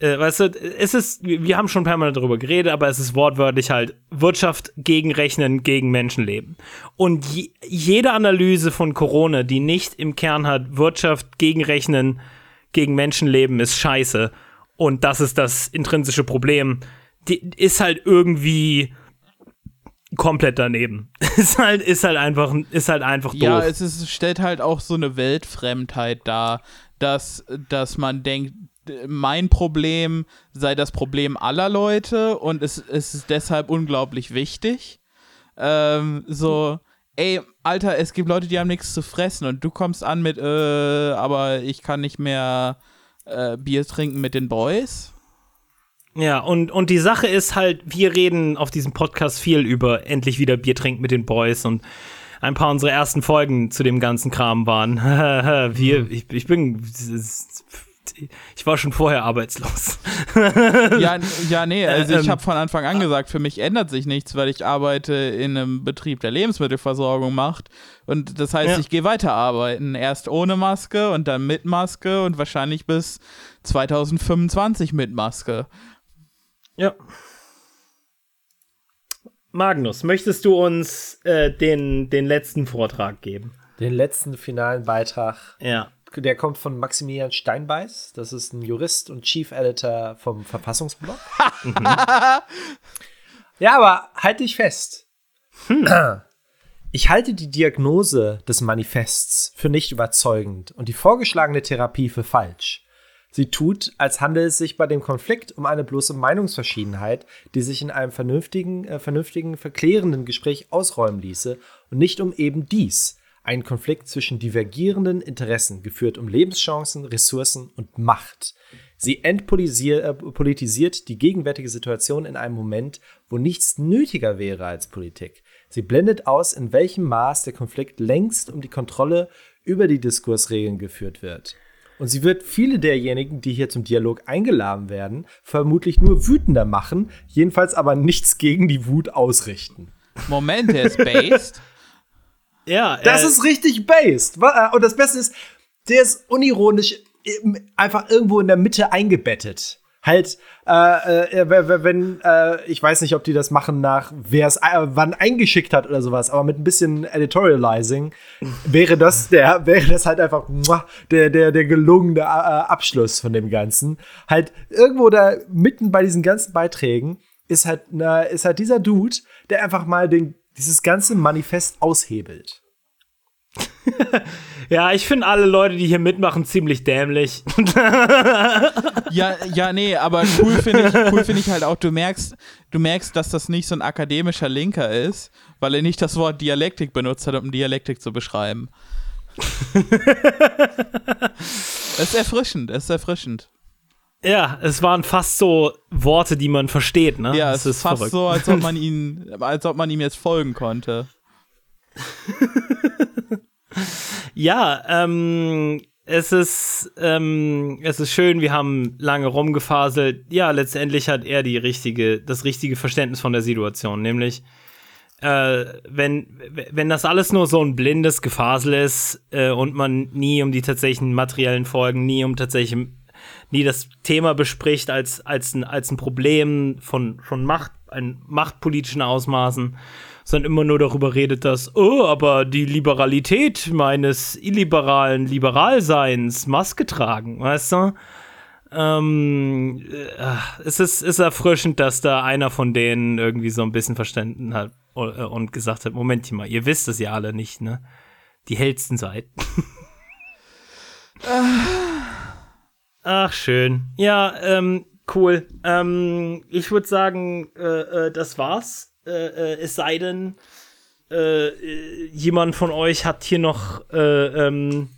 äh, weißt du, es ist, wir haben schon permanent darüber geredet, aber es ist wortwörtlich halt Wirtschaft gegen Rechnen, gegen Menschenleben. Und je, jede Analyse von Corona, die nicht im Kern hat, Wirtschaft gegen Rechnen, gegen Menschenleben ist scheiße. Und das ist das intrinsische Problem. Die ist halt irgendwie komplett daneben. ist halt, ist halt einfach, ist halt einfach doof. Ja, es ist, stellt halt auch so eine Weltfremdheit dar, dass, dass man denkt, mein Problem sei das Problem aller Leute und es, es ist deshalb unglaublich wichtig. Ähm, so, ey, Alter, es gibt Leute, die haben nichts zu fressen und du kommst an mit, äh, aber ich kann nicht mehr äh, Bier trinken mit den Boys. Ja, und, und die Sache ist halt, wir reden auf diesem Podcast viel über endlich wieder Bier trinken mit den Boys und ein paar unserer ersten Folgen zu dem ganzen Kram waren. wir, ich, ich bin, ich war schon vorher arbeitslos. ja, ja, nee, also ich Ähm, habe von Anfang an gesagt, für mich ändert sich nichts, weil ich arbeite in einem Betrieb, der Lebensmittelversorgung macht. Und das heißt, Ja. ich gehe weiter arbeiten. Erst ohne Maske und dann mit Maske und wahrscheinlich bis 2025 mit Maske. Ja. Magnus, möchtest du uns äh, den, den letzten Vortrag geben? Den letzten finalen Beitrag, Ja. Der kommt von Maximilian Steinbeiß. Das ist ein Jurist und Chief Editor vom Verfassungsblog. ja, aber halt dich fest. Ich halte die Diagnose des Manifests für nicht überzeugend und die vorgeschlagene Therapie für falsch. Sie tut, als handele es sich bei dem Konflikt um eine bloße Meinungsverschiedenheit, die sich in einem vernünftigen, äh, vernünftigen, verklärenden Gespräch ausräumen ließe und nicht um eben dies, einen Konflikt zwischen divergierenden Interessen, geführt um Lebenschancen, Ressourcen und Macht. Sie entpolitisiert äh, die gegenwärtige Situation in einem Moment, wo nichts nötiger wäre als Politik. Sie blendet aus, in welchem Maß der Konflikt längst um die Kontrolle über die Diskursregeln geführt wird. Und sie wird viele derjenigen, die hier zum Dialog eingeladen werden, vermutlich nur wütender machen, jedenfalls aber nichts gegen die Wut ausrichten. Moment, der ist based. Ja, Das äh, ist richtig based. Äh, Und das Beste ist, der ist unironisch im- einfach irgendwo in der Mitte eingebettet. Halt, äh, äh, wenn, äh, ich weiß nicht, ob die das machen nach, wer es äh, wann eingeschickt hat oder sowas, aber mit ein bisschen Editorializing wäre das der, wäre das halt einfach muah, der, der, der gelungene äh, Abschluss von dem Ganzen. Halt, irgendwo da mitten bei diesen ganzen Beiträgen ist halt, na, ist halt dieser Dude, der einfach mal den, dieses ganze Manifest aushebelt. ja, ich finde alle Leute, die hier mitmachen, ziemlich dämlich. Ja, ja, nee, aber cool finde ich, cool finde ich halt auch, du merkst, du merkst, dass das nicht so ein akademischer Linker ist, weil er nicht das Wort Dialektik benutzt hat, um Dialektik zu beschreiben. Es ist erfrischend, es ist erfrischend. ja, es waren fast so Worte, die man versteht, ne? Ja, Das es ist fast verrückt. so, als ob man ihn, als ob man ihm jetzt folgen konnte. Ja, ähm, es ist, ähm, es ist schön, wir haben lange rumgefaselt. Ja, letztendlich hat er die richtige, das richtige Verständnis von der Situation, nämlich äh, wenn, wenn das alles nur so ein blindes Gefasel ist äh, und man nie um die tatsächlichen materiellen Folgen, nie um tatsächlich, nie das Thema bespricht als, als, ein, als ein Problem von, von Macht, ein machtpolitischen Ausmaßen, sondern immer nur darüber redet, dass, oh, aber die Liberalität meines illiberalen Liberalseins Maske tragen, weißt du? Ähm, äh, es ist, ist erfrischend, dass da einer von denen irgendwie so ein bisschen verstanden hat äh, und gesagt hat, Moment mal, ihr wisst es ja alle nicht, ne? Die hellsten seid. Ach, schön. Ja, ähm, cool. Ähm, ich würde sagen, äh, äh, das war's. Äh, äh, es sei denn, äh, äh, jemand von euch hat hier noch, äh, ähm,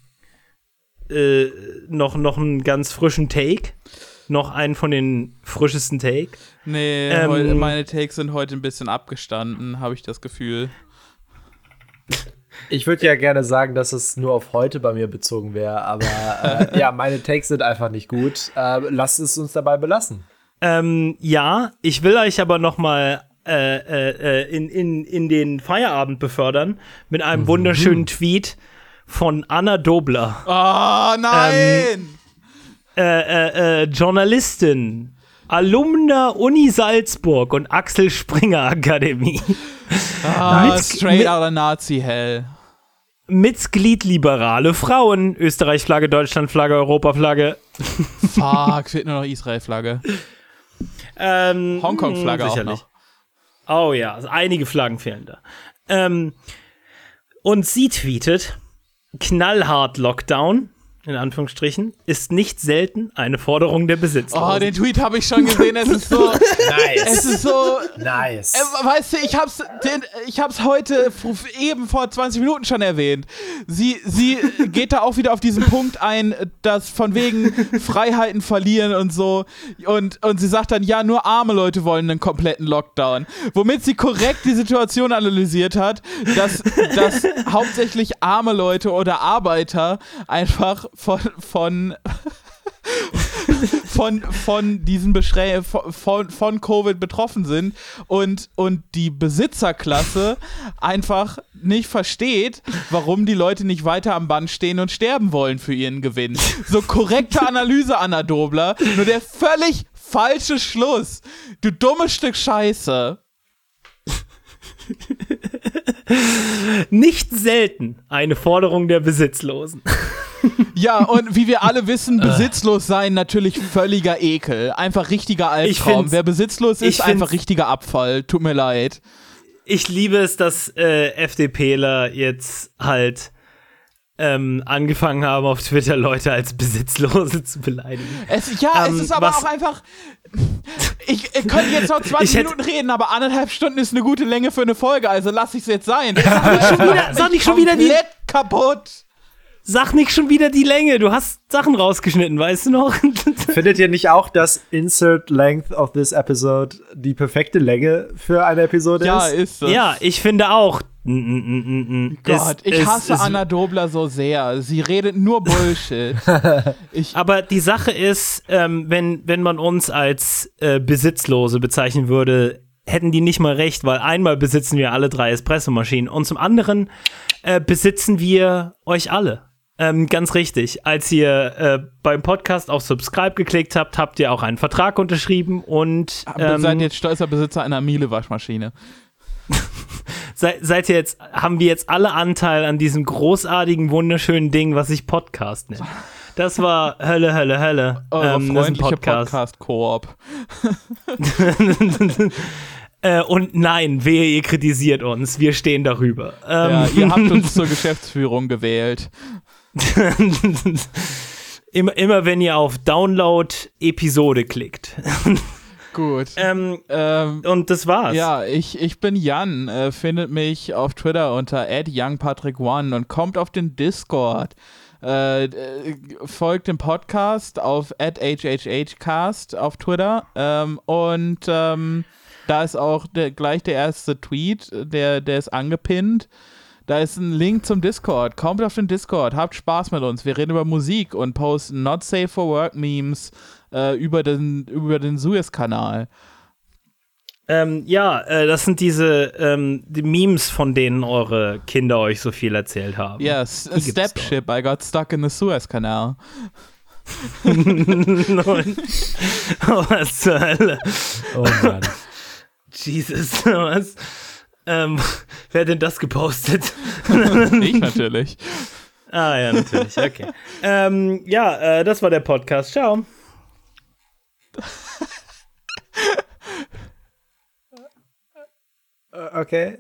äh, noch, noch einen ganz frischen Take. Noch einen von den frischesten Take. Nee, Ähm, meine Takes sind heute ein bisschen abgestanden, habe ich das Gefühl. Ich würde ja gerne sagen, dass es nur auf heute bei mir bezogen wäre, aber äh, ja, meine Takes sind einfach nicht gut. Äh, lasst es uns dabei belassen. Ähm, ja, ich will euch aber noch mal äh, äh, äh, in, in, in den Feierabend befördern mit einem wunderschönen Tweet von Anna Dobler. Oh nein! äh, äh, äh, Journalistin, Alumna Uni Salzburg und Axel Springer Akademie. Ah, Mit- straight mit- out of Nazi-Hell. Mitglied liberale Frauen, Österreich-Flagge, Deutschland-Flagge, Europa-Flagge. Fuck, fehlt nur noch Israel-Flagge. Ähm, Hongkong-Flagge mh, auch sicherlich. noch. Oh ja, also einige Flaggen fehlen da. Ähm, und sie tweetet: Knallhart Lockdown, in Anführungsstrichen, ist nicht selten eine Forderung der Besitzlosen. Oh, den Tweet habe ich schon gesehen. Es ist so. es Nice. ist so. nice. Äh, weißt du, ich hab's, den, ich hab's heute eben vor 20 Minuten schon erwähnt. Sie, sie geht da auch wieder auf diesen Punkt ein, dass von wegen Freiheiten verlieren und so. Und, und sie sagt dann, ja, nur arme Leute wollen einen kompletten Lockdown. Womit sie korrekt die Situation analysiert hat, dass, dass hauptsächlich arme Leute oder Arbeiter einfach von, von von, von diesen Beschrä von, von Covid betroffen sind und, und die Besitzerklasse einfach nicht versteht, warum die Leute nicht weiter am Band stehen und sterben wollen für ihren Gewinn. So korrekte Analyse, Anna Dobler, nur der völlig falsche Schluss. Du dummes Stück Scheiße. Nicht selten eine Forderung der Besitzlosen. Ja, und wie wir alle wissen, besitzlos sein natürlich völliger Ekel. Einfach richtiger Albtraum. Wer besitzlos ist, einfach richtiger Abfall. Tut mir leid. Ich liebe es, dass äh, FDPler jetzt halt ähm, angefangen haben, auf Twitter Leute als Besitzlose zu beleidigen. Es, ja, Ähm, es ist aber was- auch einfach. Ich, ich könnte jetzt noch 20 Ich hätte- Minuten reden, aber anderthalb Stunden ist eine gute Länge für eine Folge, also lass ich es jetzt sein. schon wieder- sag nicht schon wieder die- Komplett kaputt. Sag nicht schon wieder die Länge, du hast Sachen rausgeschnitten, weißt du noch? Findet ihr nicht auch, dass Insert Length of this episode die perfekte Länge für eine Episode Ja, ist? ist es. ja, ich finde auch. Mm, mm, mm. Gott, ich hasse Anna Dobler so sehr. Sie redet nur Bullshit. ich, Aber die Sache ist, ähm, wenn, wenn man uns als äh, Besitzlose bezeichnen würde, hätten die nicht mal recht, weil einmal besitzen wir alle drei Espressomaschinen und zum anderen äh, besitzen wir euch alle. Ähm, ganz richtig. Als ihr äh, beim Podcast auf Subscribe geklickt habt, habt ihr auch einen Vertrag unterschrieben und aber ähm, seid jetzt stolzer Besitzer einer Miele-Waschmaschine. Sei, seid ihr jetzt, haben wir jetzt alle Anteil an diesem großartigen, wunderschönen Ding, was sich Podcast nennt. Das war Hölle, Hölle, Hölle. Eure Ähm, das ist ein freundliche Podcast. Podcast-Koop. Äh, und nein, wehe, ihr kritisiert uns. Wir stehen darüber. ja, Ähm, ihr habt uns zur Geschäftsführung gewählt. immer, immer wenn ihr auf Download-Episode klickt. Gut. ähm, Ähm, und das war's. Ja, ich, ich bin Jan. Äh, findet mich auf Twitter unter @youngpatrick1 und kommt auf den Discord. Äh, äh, folgt dem Podcast auf @hhhcast auf Twitter ähm, und ähm, da ist auch der, gleich der erste Tweet, der, der ist angepinnt. Da ist ein Link zum Discord. Kommt auf den Discord, habt Spaß mit uns. Wir reden über Musik und posten Not Safe for Work Memes äh, über den, über den Suez-Kanal. Ähm, ja, äh, das sind diese ähm, die Memes, von denen eure Kinder euch so viel erzählt haben. Ja, s- Die gibt's Step Ship, I got stuck in the Suez Canal. Und- oh, was zur Hölle. Oh Mann. Jesus, was? Ähm, wer hat denn das gepostet? ich natürlich. ah, ja, natürlich, okay. ähm, ja, äh, das war der Podcast. Ciao. okay.